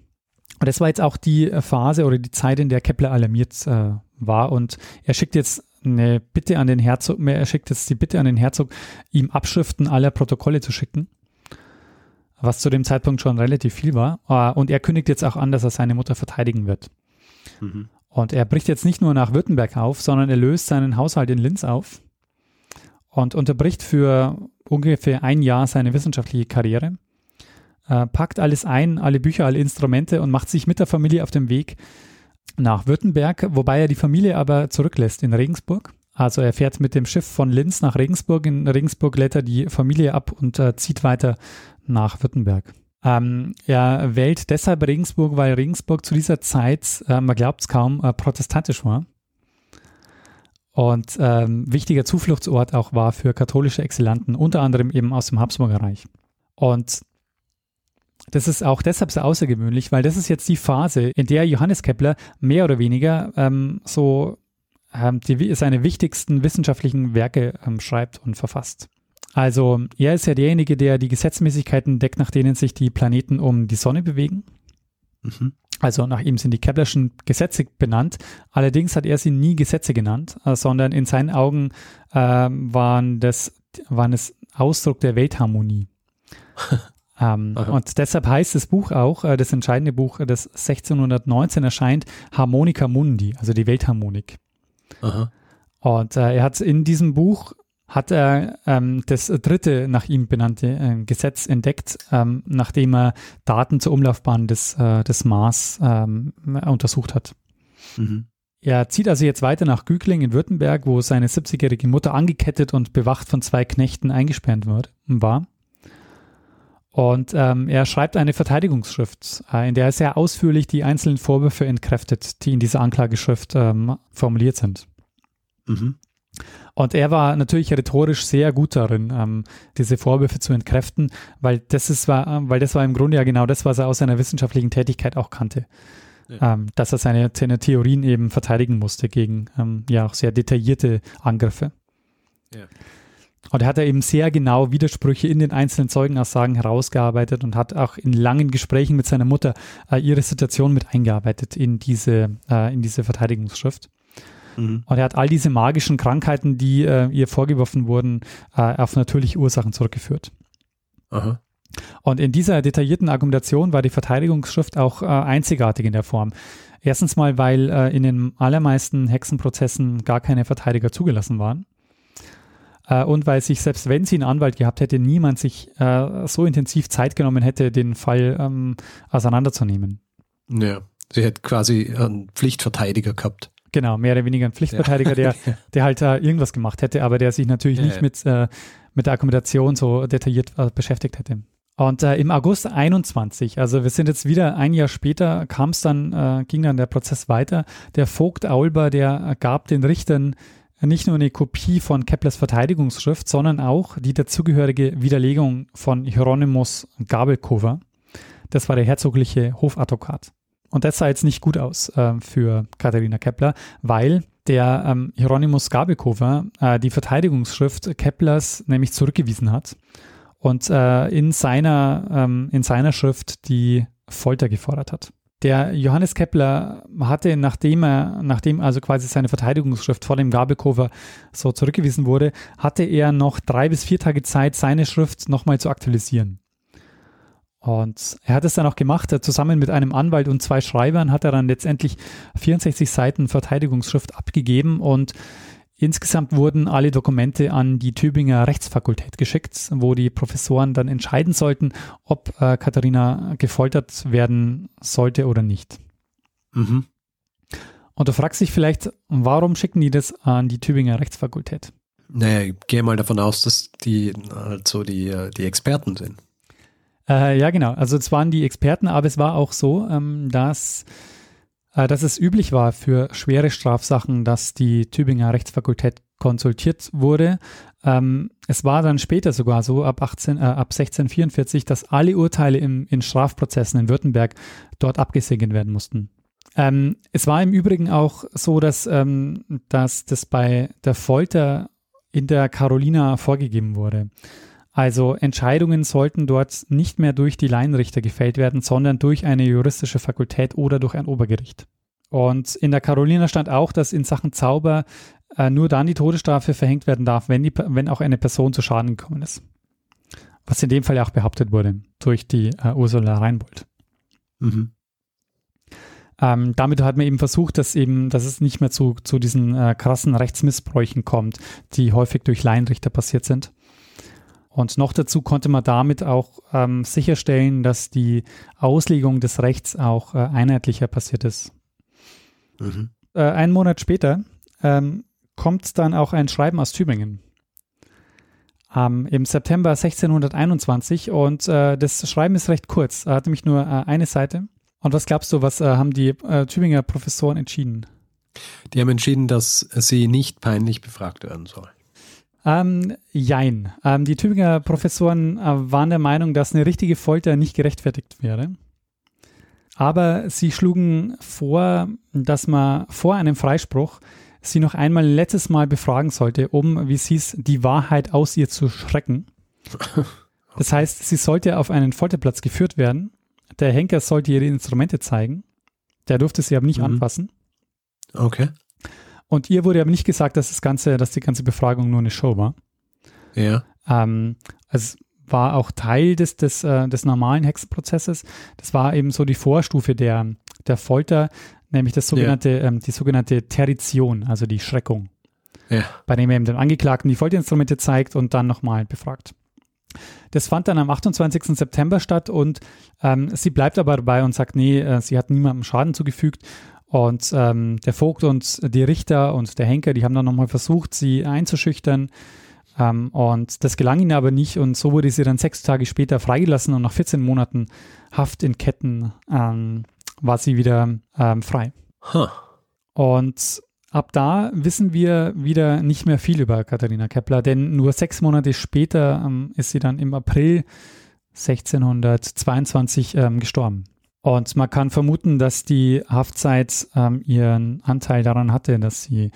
Und das war jetzt auch die Phase oder die Zeit, in der Kepler alarmiert äh, war. Und er schickt jetzt eine Bitte an den Herzog, er schickt jetzt die Bitte an den Herzog, ihm Abschriften aller Protokolle zu schicken. Was zu dem Zeitpunkt schon relativ viel war. Äh, und er kündigt jetzt auch an, dass er seine Mutter verteidigen wird. Mhm. Und er bricht jetzt nicht nur nach Württemberg auf, sondern er löst seinen Haushalt in Linz auf und unterbricht für ungefähr ein Jahr seine wissenschaftliche Karriere, äh, packt alles ein, alle Bücher, alle Instrumente und macht sich mit der Familie auf den Weg nach Württemberg, wobei er die Familie aber zurücklässt in Regensburg. Also er fährt mit dem Schiff von Linz nach Regensburg. In Regensburg lädt er die Familie ab und äh, zieht weiter nach Württemberg. Ähm, er wählt deshalb Regensburg, weil Regensburg zu dieser Zeit, äh, man glaubt es kaum, äh, protestantisch war. Und ähm, wichtiger Zufluchtsort auch war für katholische Exilanten, unter anderem eben aus dem Habsburger Reich. Und das ist auch deshalb so außergewöhnlich, weil das ist jetzt die Phase, in der Johannes Kepler mehr oder weniger ähm, so ähm, die, seine wichtigsten wissenschaftlichen Werke ähm, schreibt und verfasst. Also er ist ja derjenige, der die Gesetzmäßigkeiten deckt, nach denen sich die Planeten um die Sonne bewegen. Mhm. Also nach ihm sind die Keplerschen Gesetze benannt. Allerdings hat er sie nie Gesetze genannt, äh, sondern in seinen Augen äh, waren, das, waren es Ausdruck der Weltharmonie. (laughs) ähm, und deshalb heißt das Buch auch, äh, das entscheidende Buch, das 1619 erscheint, Harmonica Mundi, also die Weltharmonik. Aha. Und äh, er hat in diesem Buch hat er ähm, das dritte nach ihm benannte äh, Gesetz entdeckt, ähm, nachdem er Daten zur Umlaufbahn des, äh, des Mars ähm, untersucht hat. Mhm. Er zieht also jetzt weiter nach Gügling in Württemberg, wo seine 70-jährige Mutter angekettet und bewacht von zwei Knechten eingesperrt wird, war. Und ähm, er schreibt eine Verteidigungsschrift, äh, in der er sehr ausführlich die einzelnen Vorwürfe entkräftet, die in dieser Anklageschrift ähm, formuliert sind. Mhm. Und er war natürlich rhetorisch sehr gut darin, ähm, diese Vorwürfe zu entkräften, weil das ist war, weil das war im Grunde ja genau das, was er aus seiner wissenschaftlichen Tätigkeit auch kannte. Ja. Ähm, dass er seine, seine, Theorien eben verteidigen musste gegen ähm, ja auch sehr detaillierte Angriffe. Ja. Und er hat er eben sehr genau Widersprüche in den einzelnen Zeugenaussagen herausgearbeitet und hat auch in langen Gesprächen mit seiner Mutter äh, ihre Situation mit eingearbeitet in diese, äh, in diese Verteidigungsschrift. Mhm. Und er hat all diese magischen Krankheiten, die äh, ihr vorgeworfen wurden, äh, auf natürliche Ursachen zurückgeführt. Aha. Und in dieser detaillierten Argumentation war die Verteidigungsschrift auch äh, einzigartig in der Form. Erstens mal, weil äh, in den allermeisten Hexenprozessen gar keine Verteidiger zugelassen waren. Äh, und weil sich, selbst wenn sie einen Anwalt gehabt hätte, niemand sich äh, so intensiv Zeit genommen hätte, den Fall ähm, auseinanderzunehmen. Ja, sie hätte quasi einen Pflichtverteidiger gehabt. Genau, mehr oder weniger ein Pflichtverteidiger, der, (laughs) der halt äh, irgendwas gemacht hätte, aber der sich natürlich ja, nicht ja. mit, äh, mit der Argumentation so detailliert äh, beschäftigt hätte. Und äh, im August 21, also wir sind jetzt wieder ein Jahr später, kam es dann, äh, ging dann der Prozess weiter. Der Vogt Aulber, der gab den Richtern nicht nur eine Kopie von Keplers Verteidigungsschrift, sondern auch die dazugehörige Widerlegung von Hieronymus Gabelkover. Das war der herzogliche Hofadvokat. Und das sah jetzt nicht gut aus äh, für Katharina Kepler, weil der ähm, Hieronymus Gabelkover äh, die Verteidigungsschrift Keplers nämlich zurückgewiesen hat und äh, in, seiner, ähm, in seiner Schrift die Folter gefordert hat. Der Johannes Kepler hatte, nachdem er, nachdem also quasi seine Verteidigungsschrift vor dem Gabelkover so zurückgewiesen wurde, hatte er noch drei bis vier Tage Zeit, seine Schrift nochmal zu aktualisieren. Und er hat es dann auch gemacht, zusammen mit einem Anwalt und zwei Schreibern hat er dann letztendlich 64 Seiten Verteidigungsschrift abgegeben und Insgesamt wurden alle Dokumente an die Tübinger Rechtsfakultät geschickt, wo die Professoren dann entscheiden sollten, ob äh, Katharina gefoltert werden sollte oder nicht. Mhm. Und du fragst dich vielleicht, warum schicken die das an die Tübinger Rechtsfakultät? Naja, ich gehe mal davon aus, dass die halt so die, die Experten sind. Äh, ja, genau. Also es waren die Experten, aber es war auch so, ähm, dass dass es üblich war für schwere Strafsachen, dass die Tübinger Rechtsfakultät konsultiert wurde. Ähm, es war dann später sogar so, ab, 18, äh, ab 1644, dass alle Urteile im, in Strafprozessen in Württemberg dort abgesegnet werden mussten. Ähm, es war im Übrigen auch so, dass, ähm, dass das bei der Folter in der Carolina vorgegeben wurde. Also Entscheidungen sollten dort nicht mehr durch die Laienrichter gefällt werden, sondern durch eine juristische Fakultät oder durch ein Obergericht. Und in der Carolina stand auch, dass in Sachen Zauber äh, nur dann die Todesstrafe verhängt werden darf, wenn, die, wenn auch eine Person zu Schaden gekommen ist. Was in dem Fall ja auch behauptet wurde durch die äh, Ursula Reinbold. Mhm. Ähm, damit hat man eben versucht, dass eben, dass es nicht mehr zu, zu diesen äh, krassen Rechtsmissbräuchen kommt, die häufig durch Laienrichter passiert sind. Und noch dazu konnte man damit auch ähm, sicherstellen, dass die Auslegung des Rechts auch äh, einheitlicher passiert ist. Mhm. Äh, einen Monat später ähm, kommt dann auch ein Schreiben aus Tübingen. Ähm, Im September 1621 und äh, das Schreiben ist recht kurz, er hat nämlich nur äh, eine Seite. Und was glaubst du, was äh, haben die äh, Tübinger Professoren entschieden? Die haben entschieden, dass sie nicht peinlich befragt werden soll. Ähm, jein. Ähm, die Tübinger Professoren äh, waren der Meinung, dass eine richtige Folter nicht gerechtfertigt wäre. Aber sie schlugen vor, dass man vor einem Freispruch sie noch einmal ein letztes Mal befragen sollte, um, wie sie es, die Wahrheit aus ihr zu schrecken. (laughs) Das heißt, sie sollte auf einen Folterplatz geführt werden. Der Henker sollte ihre Instrumente zeigen. Der durfte sie aber nicht mhm. anfassen. Okay. Und ihr wurde aber nicht gesagt, dass das ganze, dass die ganze Befragung nur eine Show war. Ja. Ähm, es war auch Teil des, des, äh, des normalen Hexenprozesses. Das war eben so die Vorstufe der, der Folter, nämlich das sogenannte, ja. ähm, die sogenannte Territion, also die Schreckung. Ja. Bei dem er eben den Angeklagten die Folterinstrumente zeigt und dann nochmal befragt. Das fand dann am 28. September statt und ähm, sie bleibt aber dabei und sagt, nee, äh, sie hat niemandem Schaden zugefügt und ähm, der Vogt und die Richter und der Henker, die haben dann nochmal versucht, sie einzuschüchtern. Ähm, und das gelang ihnen aber nicht. Und so wurde sie dann sechs Tage später freigelassen und nach 14 Monaten Haft in Ketten ähm, war sie wieder ähm, frei. Huh. Und ab da wissen wir wieder nicht mehr viel über Katharina Kepler, denn nur sechs Monate später ähm, ist sie dann im April 1622 ähm, gestorben. Und man kann vermuten, dass die Haftzeit ähm, ihren Anteil daran hatte, dass sie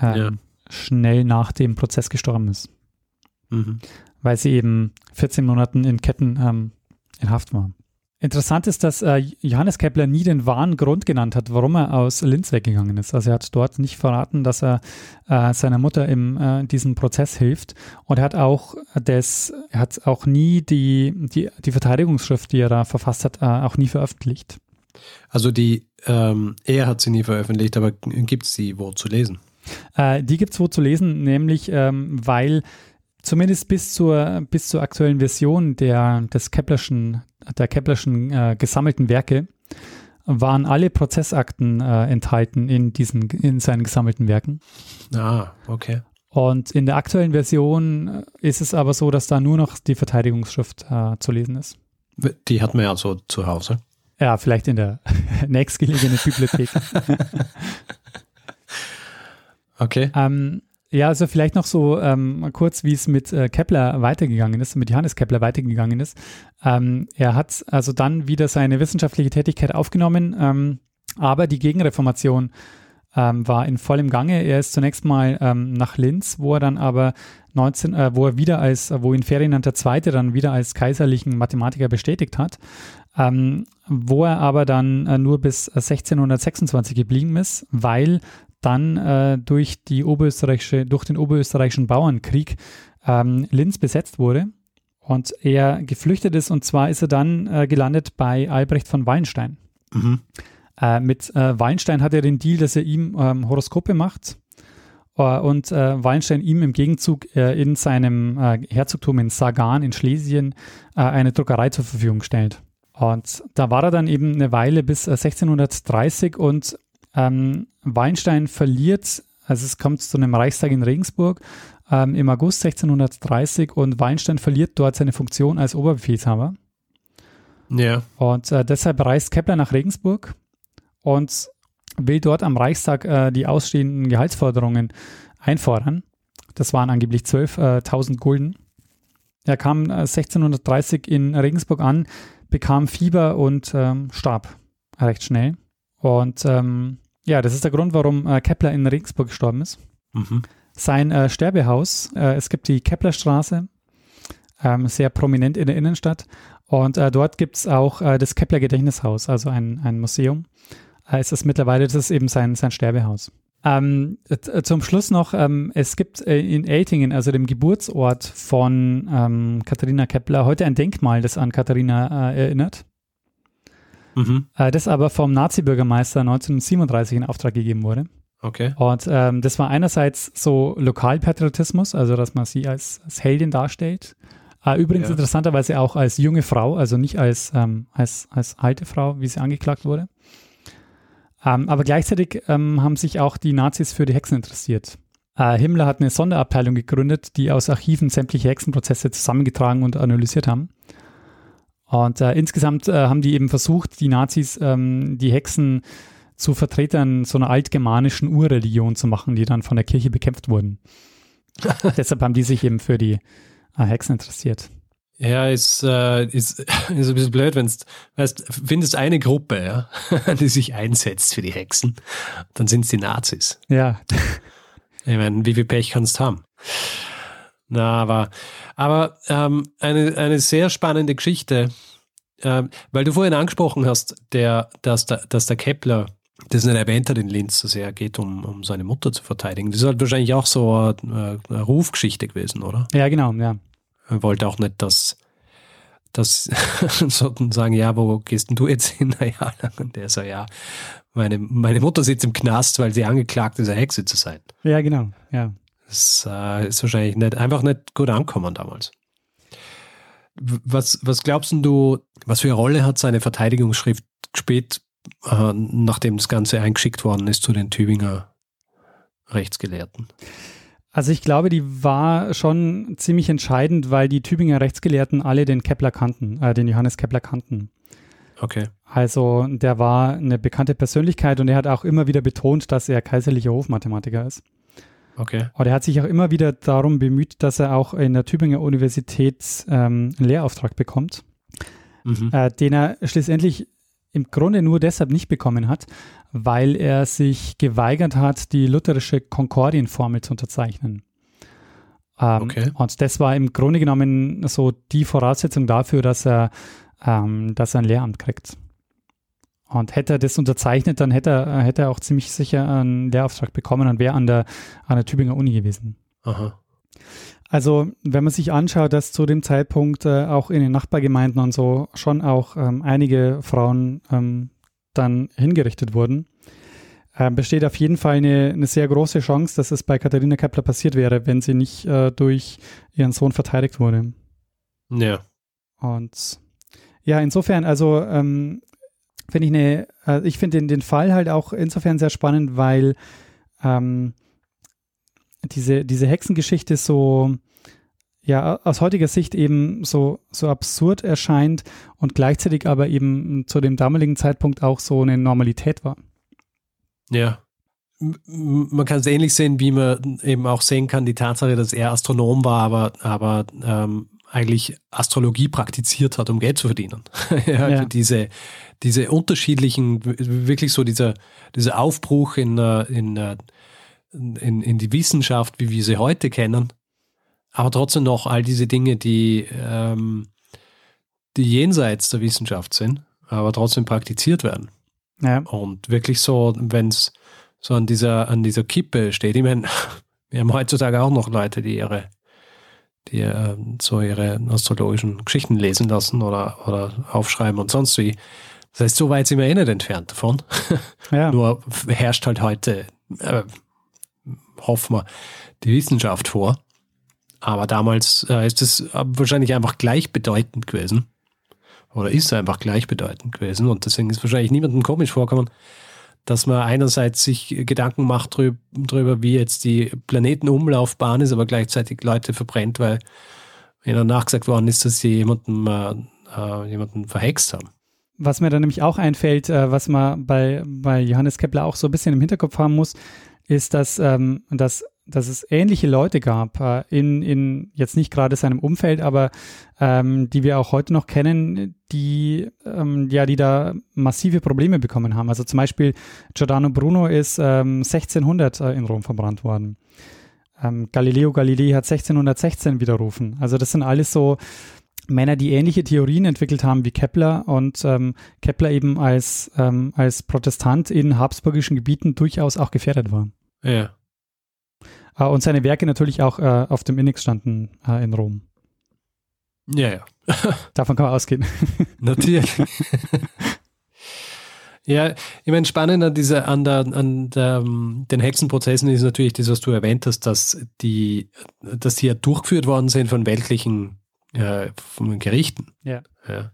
ähm, ja. schnell nach dem Prozess gestorben ist. Mhm. Weil sie eben 14 Monaten in Ketten ähm, in Haft war. Interessant ist, dass äh, Johannes Kepler nie den wahren Grund genannt hat, warum er aus Linz weggegangen ist. Also er hat dort nicht verraten, dass er äh, seiner Mutter im äh, diesem Prozess hilft. Und er hat auch das, er hat auch nie die, die, die Verteidigungsschrift, die er da verfasst hat, äh, auch nie veröffentlicht. Also die, ähm, er hat sie nie veröffentlicht, aber gibt es sie wo zu lesen? Äh, die gibt es wo zu lesen, nämlich ähm, weil zumindest bis zur, bis zur aktuellen Version der, des Keplerschen, der Keplerschen äh, gesammelten Werke waren alle Prozessakten äh, enthalten in diesen, in seinen gesammelten Werken. Ah, okay. Und in der aktuellen Version äh, ist es aber so, dass da nur noch die Verteidigungsschrift äh, zu lesen ist. Die hat man ja so zu Hause. Ja, vielleicht in der (laughs) nächstgelegenen Bibliothek. (laughs) okay. Ähm, ja, also vielleicht noch so ähm, kurz, wie es mit äh, Kepler weitergegangen ist, mit Johannes Kepler weitergegangen ist. Ähm, er hat also dann wieder seine wissenschaftliche Tätigkeit aufgenommen, ähm, aber die Gegenreformation ähm, war in vollem Gange. Er ist zunächst mal ähm, nach Linz, wo er dann aber 19, äh, wo er wieder als, wo ihn Ferdinand II. dann wieder als kaiserlichen Mathematiker bestätigt hat, ähm, wo er aber dann äh, nur bis 1626 geblieben ist, weil dann äh, durch, die oberösterreichische, durch den oberösterreichischen Bauernkrieg ähm, Linz besetzt wurde und er geflüchtet ist. Und zwar ist er dann äh, gelandet bei Albrecht von Wallenstein. Mhm. Äh, mit äh, Wallenstein hat er den Deal, dass er ihm ähm, Horoskope macht äh, und äh, Wallenstein ihm im Gegenzug in seinem Herzogtum in Sagan in Schlesien eine Druckerei zur Verfügung stellt. Und da war er dann eben eine Weile bis 1630 und ähm, Weinstein verliert, also es kommt zu einem Reichstag in Regensburg ähm, im August 1630 und Weinstein verliert dort seine Funktion als Oberbefehlshaber. Ja. Und äh, deshalb reist Kepler nach Regensburg und will dort am Reichstag äh, die ausstehenden Gehaltsforderungen einfordern. Das waren angeblich 12.000 äh, Gulden. Er kam 1630 äh, in Regensburg an, bekam Fieber und ähm, starb recht schnell. Und ähm, ja, das ist der Grund, warum äh, Kepler in Regensburg gestorben ist. Mhm. Sein äh, Sterbehaus, äh, es gibt die Keplerstraße, ähm, sehr prominent in der Innenstadt. Und äh, dort gibt es auch äh, das Kepler Gedächtnishaus, also ein, ein Museum. Äh, ist das mittlerweile, das ist eben sein, sein Sterbehaus. Ähm, zum Schluss noch, ähm, es gibt in Eitingen, also dem Geburtsort von ähm, Katharina Kepler, heute ein Denkmal, das an Katharina erinnert. Mhm. Äh, das aber vom Nazi-Bürgermeister 1937 in Auftrag gegeben wurde. Okay. Und ähm, das war einerseits so Lokalpatriotismus, also dass man sie als, als Heldin darstellt. Äh, übrigens ja. interessanterweise auch als junge Frau, also nicht als, ähm, als, als alte Frau, wie sie angeklagt wurde. Ähm, aber gleichzeitig ähm, haben sich auch die Nazis für die Hexen interessiert. Äh, Himmler hat eine Sonderabteilung gegründet, die aus Archiven sämtliche Hexenprozesse zusammengetragen und analysiert haben. Und äh, insgesamt äh, haben die eben versucht, die Nazis, ähm, die Hexen zu Vertretern so einer altgermanischen Urreligion zu machen, die dann von der Kirche bekämpft wurden. (laughs) Deshalb haben die sich eben für die äh, Hexen interessiert. Ja, ist, äh, ist, (laughs) ist ein bisschen blöd, wenn du weißt, findest eine Gruppe, ja, (laughs) die sich einsetzt für die Hexen, dann sind es die Nazis. Ja. Ich meine, wie viel Pech kannst du haben? Na, aber, aber ähm, eine, eine sehr spannende Geschichte, ähm, weil du vorhin angesprochen hast, der, dass, der, dass der Kepler das nicht erwähnt hat in Linz, dass er geht, um, um seine Mutter zu verteidigen. Das ist halt wahrscheinlich auch so eine, eine Rufgeschichte gewesen, oder? Ja, genau, ja. Er wollte auch nicht, dass, dass (laughs) sollten sagen, ja, wo gehst denn du jetzt hin? (laughs) Naja, und der so, ja, meine, meine Mutter sitzt im Knast, weil sie angeklagt ist, eine Hexe zu sein. Ja, genau, ja. Das äh, ist wahrscheinlich nicht, einfach nicht gut angekommen damals. Was, was glaubst du, was für eine Rolle hat seine Verteidigungsschrift gespielt, äh, nachdem das Ganze eingeschickt worden ist zu den Tübinger Rechtsgelehrten? Also ich glaube, die war schon ziemlich entscheidend, weil die Tübinger Rechtsgelehrten alle den Kepler kannten, äh, den Johannes Kepler kannten. Okay. Also der war eine bekannte Persönlichkeit und er hat auch immer wieder betont, dass er kaiserlicher Hofmathematiker ist. Okay. Und er hat sich auch immer wieder darum bemüht, dass er auch in der Tübinger Universität ähm, einen Lehrauftrag bekommt, Mhm. äh, den er schlussendlich im Grunde nur deshalb nicht bekommen hat, weil er sich geweigert hat, die lutherische Konkordienformel zu unterzeichnen. Ähm, Okay. Und das war im Grunde genommen so die Voraussetzung dafür, dass er, ähm, dass er ein Lehramt kriegt. Und hätte er das unterzeichnet, dann hätte er, hätte er auch ziemlich sicher einen Lehrauftrag bekommen und wäre an der, an der Tübinger Uni gewesen. Aha. Also, wenn man sich anschaut, dass zu dem Zeitpunkt äh, auch in den Nachbargemeinden und so schon auch ähm, einige Frauen ähm, dann hingerichtet wurden, äh, besteht auf jeden Fall eine, eine sehr große Chance, dass es bei Katharina Kepler passiert wäre, wenn sie nicht äh, durch ihren Sohn verteidigt wurde. Ja. Und ja, insofern, also ähm, finde ich eine, äh, ich finde den, den Fall halt auch insofern sehr spannend, weil ähm, diese, diese Hexengeschichte so, ja, aus heutiger Sicht eben so, so absurd erscheint und gleichzeitig aber eben zu dem damaligen Zeitpunkt auch so eine Normalität war. Ja. Man kann es ähnlich sehen, wie man eben auch sehen kann, die Tatsache, dass er Astronom war, aber, aber ähm, eigentlich Astrologie praktiziert hat, um Geld zu verdienen. (laughs) ja, Ja. Diese, diese unterschiedlichen, wirklich so dieser, dieser Aufbruch in, äh, in, äh, in, in die Wissenschaft, wie wir sie heute kennen, aber trotzdem noch all diese Dinge, die, ähm, die jenseits der Wissenschaft sind, aber trotzdem praktiziert werden. Ja, Und wirklich so, wenn es so an dieser, an dieser Kippe steht, ich meine, (laughs) wir haben heutzutage auch noch Leute, die ihre, die äh, so ihre astrologischen Geschichten lesen lassen oder, oder aufschreiben und sonst wie. Das heißt, so weit sind wir eh nicht entfernt davon. ja. (laughs) Nur herrscht halt heute, äh, hoffen wir, die Wissenschaft vor. Aber damals äh, ist es äh, wahrscheinlich einfach gleichbedeutend gewesen. Oder ist einfach gleichbedeutend gewesen. Und deswegen ist wahrscheinlich niemandem komisch vorkommen, dass man einerseits sich Gedanken macht drü drüber, wie jetzt die Planetenumlaufbahn ist, aber gleichzeitig Leute verbrennt, weil ihnen nachgesagt worden ist, dass sie jemanden, äh, äh, jemanden verhext haben. Was mir dann nämlich auch einfällt, äh, was man bei, bei Johannes Kepler auch so ein bisschen im Hinterkopf haben muss, ist, dass, ähm, dass, dass es ähnliche Leute gab, äh, in, in jetzt nicht gerade seinem Umfeld, aber ähm, die wir auch heute noch kennen, die, ähm, ja, die da massive Probleme bekommen haben. Also zum Beispiel Giordano Bruno ist ähm, 1600 äh, in Rom verbrannt worden. Ähm, Galileo Galilei hat 1616 widerrufen. Also das sind alles so Männer, die ähnliche Theorien entwickelt haben wie Kepler und ähm, Kepler eben als, ähm, als Protestant in habsburgischen Gebieten durchaus auch gefährdet war. Ja. Äh, und seine Werke natürlich auch äh, auf dem Index standen äh, in Rom. Ja, ja. (laughs) Davon kann man ausgehen. (laughs) Natürlich. ja, ich meine, spannend an, dieser, an, der, an der, ähm, den Hexenprozessen ist natürlich das, was du erwähnt hast, dass die, dass die ja durchgeführt worden sind von weltlichen äh, von Gerichten. Ja. ja.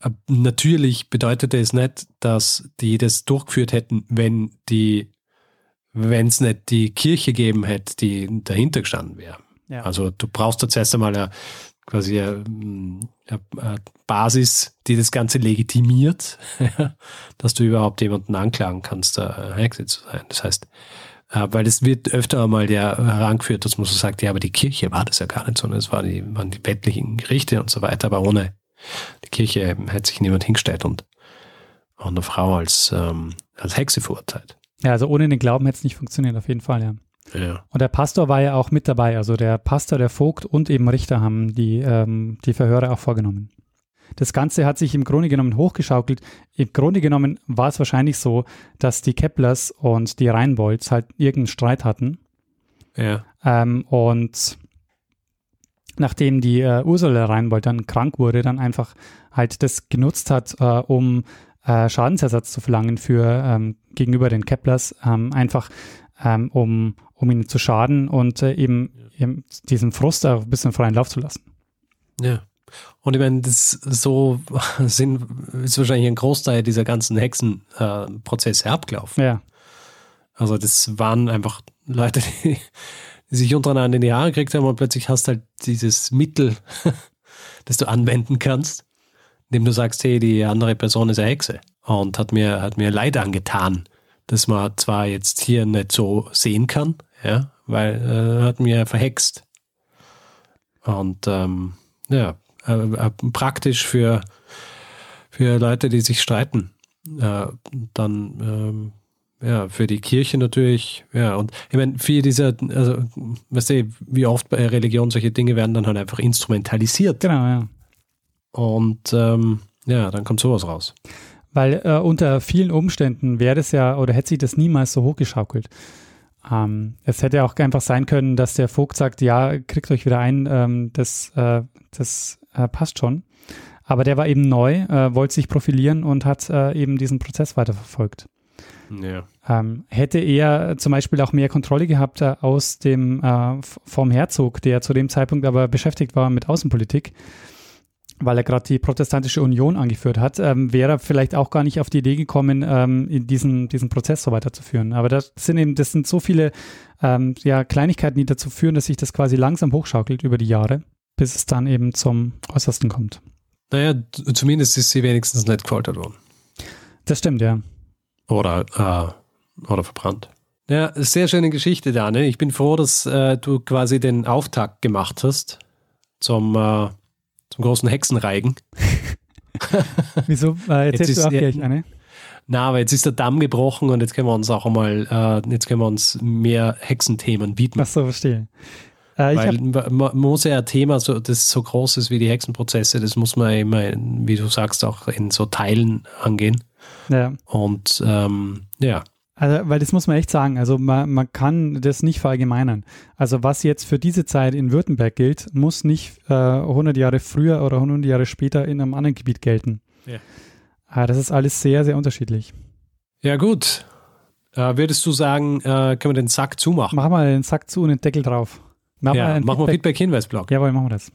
Ab- Natürlich bedeutete es nicht, dass die das durchgeführt hätten, wenn die, wenn es nicht die Kirche gegeben hätte, die dahinter gestanden wäre. Ja. Also du brauchst da zuerst einmal eine, quasi eine, eine, eine Basis, die das Ganze legitimiert, (laughs) dass du überhaupt jemanden anklagen kannst, da Hexe zu sein. Das heißt, äh, weil es wird öfter einmal ja herangeführt, dass man so sagt, ja, aber die Kirche war das ja gar nicht, sondern es war die, waren die weltlichen Gerichte und so weiter, aber ohne die Kirche hätte sich niemand hingestellt und auch eine Frau als, ähm, als Hexe verurteilt. ja, also ohne den Glauben hätte es nicht funktioniert, auf jeden Fall, ja. Ja. Und der Pastor war ja auch mit dabei. Also der Pastor, der Vogt und eben Richter haben die, ähm, die Verhöre auch vorgenommen. Das Ganze hat sich im Grunde genommen hochgeschaukelt. Im Grunde genommen war es wahrscheinlich so, dass die Keplers und die Reinbolds halt irgendeinen Streit hatten. Ja. Ähm, und nachdem die äh, Ursula Reinbold dann krank wurde, dann einfach halt das genutzt hat, äh, um äh, Schadensersatz zu verlangen für ähm, gegenüber den Keplers, ähm, einfach ähm, um, um ihnen zu schaden und äh, eben, eben diesen Frust auch ein bisschen freien Lauf zu lassen. Ja. Und ich meine, das so sind, ist wahrscheinlich ein Großteil dieser ganzen Hexenprozesse abgelaufen. Ja, Also das waren einfach Leute, die, die sich untereinander in die Haare gekriegt haben und plötzlich hast halt dieses Mittel, (laughs) das du anwenden kannst, indem du sagst, hey, die andere Person ist eine Hexe und hat mir, hat mir Leid angetan, dass man zwar jetzt hier nicht so sehen kann, ja, weil äh, hat mir verhext. Und ähm, ja, äh, äh, praktisch für, für Leute, die sich streiten. Äh, dann ähm, ja, für die Kirche natürlich, ja, und ich meine, viele dieser, also, weißt du, wie oft bei Religion solche Dinge werden dann halt einfach instrumentalisiert. Genau, ja. Und ähm, ja, dann kommt sowas raus. Weil äh, unter vielen Umständen wäre es ja, oder hätte sich das niemals so hochgeschaukelt. Ähm, es hätte auch einfach sein können, dass der Vogt sagt, ja, kriegt euch wieder ein, ähm, das, äh, das äh, passt schon. Aber der war eben neu, äh, wollte sich profilieren und hat äh, eben diesen Prozess weiterverfolgt. Ja. Ähm, hätte er zum Beispiel auch mehr Kontrolle gehabt äh, aus dem äh, vom Herzog, der zu dem Zeitpunkt aber beschäftigt war mit Außenpolitik, weil er gerade die protestantische Union angeführt hat, ähm, wäre er vielleicht auch gar nicht auf die Idee gekommen, ähm, in diesen, diesen Prozess so weiterzuführen. Aber das sind eben, das sind so viele ähm, ja, Kleinigkeiten, die dazu führen, dass sich das quasi langsam hochschaukelt über die Jahre, bis es dann eben zum Äußersten kommt. Naja, zumindest ist sie wenigstens nicht gefoltert worden. Das stimmt, ja. Oder, äh, oder verbrannt. Ja, sehr schöne Geschichte, Daniel. Ich bin froh, dass äh, du quasi den Auftakt gemacht hast zum, äh, zum großen Hexenreigen. (laughs) Wieso? Äh, jetzt Jetzt du auch ist- gleich eine. Na, aber jetzt ist der Damm gebrochen und jetzt können wir uns auch einmal, äh, jetzt können wir uns mehr Hexenthemen widmen. Ach so, verstehe. Äh, Weil hab, man muss ja ein Thema, so, das so groß ist wie die Hexenprozesse, das muss man immer, wie du sagst, auch in so Teilen angehen. ja. Und ähm, ja, Also, weil das muss man echt sagen. Also man, man kann das nicht verallgemeinern. Also was jetzt für diese Zeit in Württemberg gilt, muss nicht äh, 100 Jahre früher oder 100 Jahre später in einem anderen Gebiet gelten. Ja. Äh, das ist alles sehr, sehr unterschiedlich. ja gut. Äh, würdest du sagen, äh, können wir den Sack zumachen? Machen wir den Sack zu und den Deckel drauf. Machen ja, ein machen wir Feedback-Hinweis-Blog. Jawohl, machen wir das.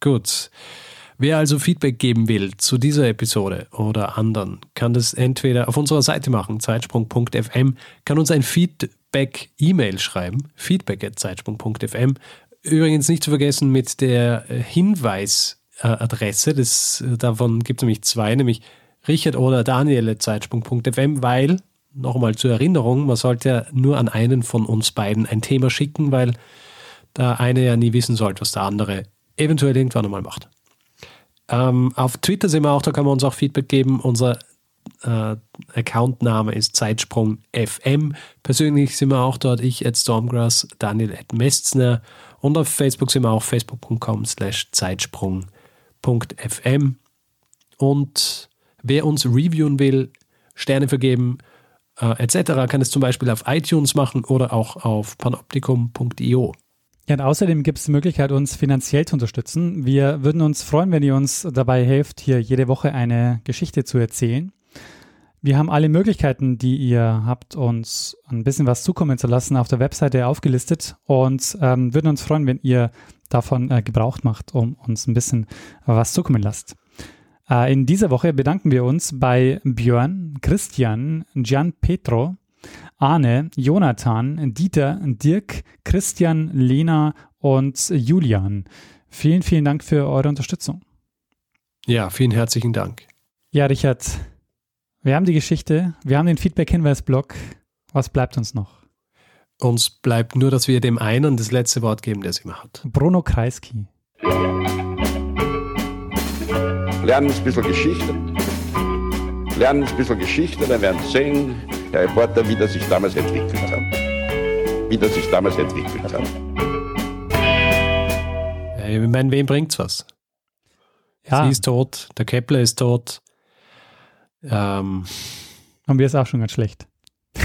Gut. Wer also Feedback geben will zu dieser Episode oder anderen, kann das entweder auf unserer Seite machen, zeitsprung.fm, kann uns ein Feedback-E-Mail schreiben, feedback.zeitsprung.fm. Übrigens nicht zu vergessen mit der äh, Hinweisadresse, das, äh, davon gibt es nämlich zwei, nämlich Richard oder Daniel.zeitsprung.fm, weil, nochmal zur Erinnerung, man sollte ja nur an einen von uns beiden ein Thema schicken, weil der eine ja nie wissen sollte, was der andere eventuell irgendwann einmal macht. Ähm, auf Twitter sind wir auch, da kann man uns auch Feedback geben. Unser äh, Accountname ist Zeitsprung FM. Persönlich sind wir auch dort, ich at Stormgrass, Daniel at Mestner und auf Facebook sind wir auch facebook.com slash zeitsprung.fm und wer uns reviewen will, Sterne vergeben äh, etc. kann es zum Beispiel auf iTunes machen oder auch auf panoptikum.io. Ja, und außerdem gibt es die Möglichkeit, uns finanziell zu unterstützen. Wir würden uns freuen, wenn ihr uns dabei helft, hier jede Woche eine Geschichte zu erzählen. Wir haben alle Möglichkeiten, die ihr habt, uns ein bisschen was zukommen zu lassen, auf der Webseite aufgelistet und ähm, würden uns freuen, wenn ihr davon äh, Gebrauch macht, um uns ein bisschen was zukommen lasst. Äh, in dieser Woche bedanken wir uns bei Björn, Christian, Gian Petro, Arne, Jonathan, Dieter, Dirk, Christian, Lena und Julian. Vielen, vielen Dank für eure Unterstützung. Ja, vielen herzlichen Dank. Ja, Richard, wir haben die Geschichte, wir haben den Feedback-Hinweis-Blog. Was bleibt uns noch? Uns bleibt nur, dass wir dem einen das letzte Wort geben, der es immer hat. Bruno Kreisky. Lernen ein bisschen Geschichte. Lernen ein bisschen Geschichte, dann werden Sie sehen, der Reporter, wie das sich damals entwickelt hat. Wie das sich damals entwickelt hat. Ja, Ich meine, wem bringt's was? Ja, Sie ist tot, der Kepler ist tot. Ähm, und mir ist auch schon ganz schlecht. (laughs)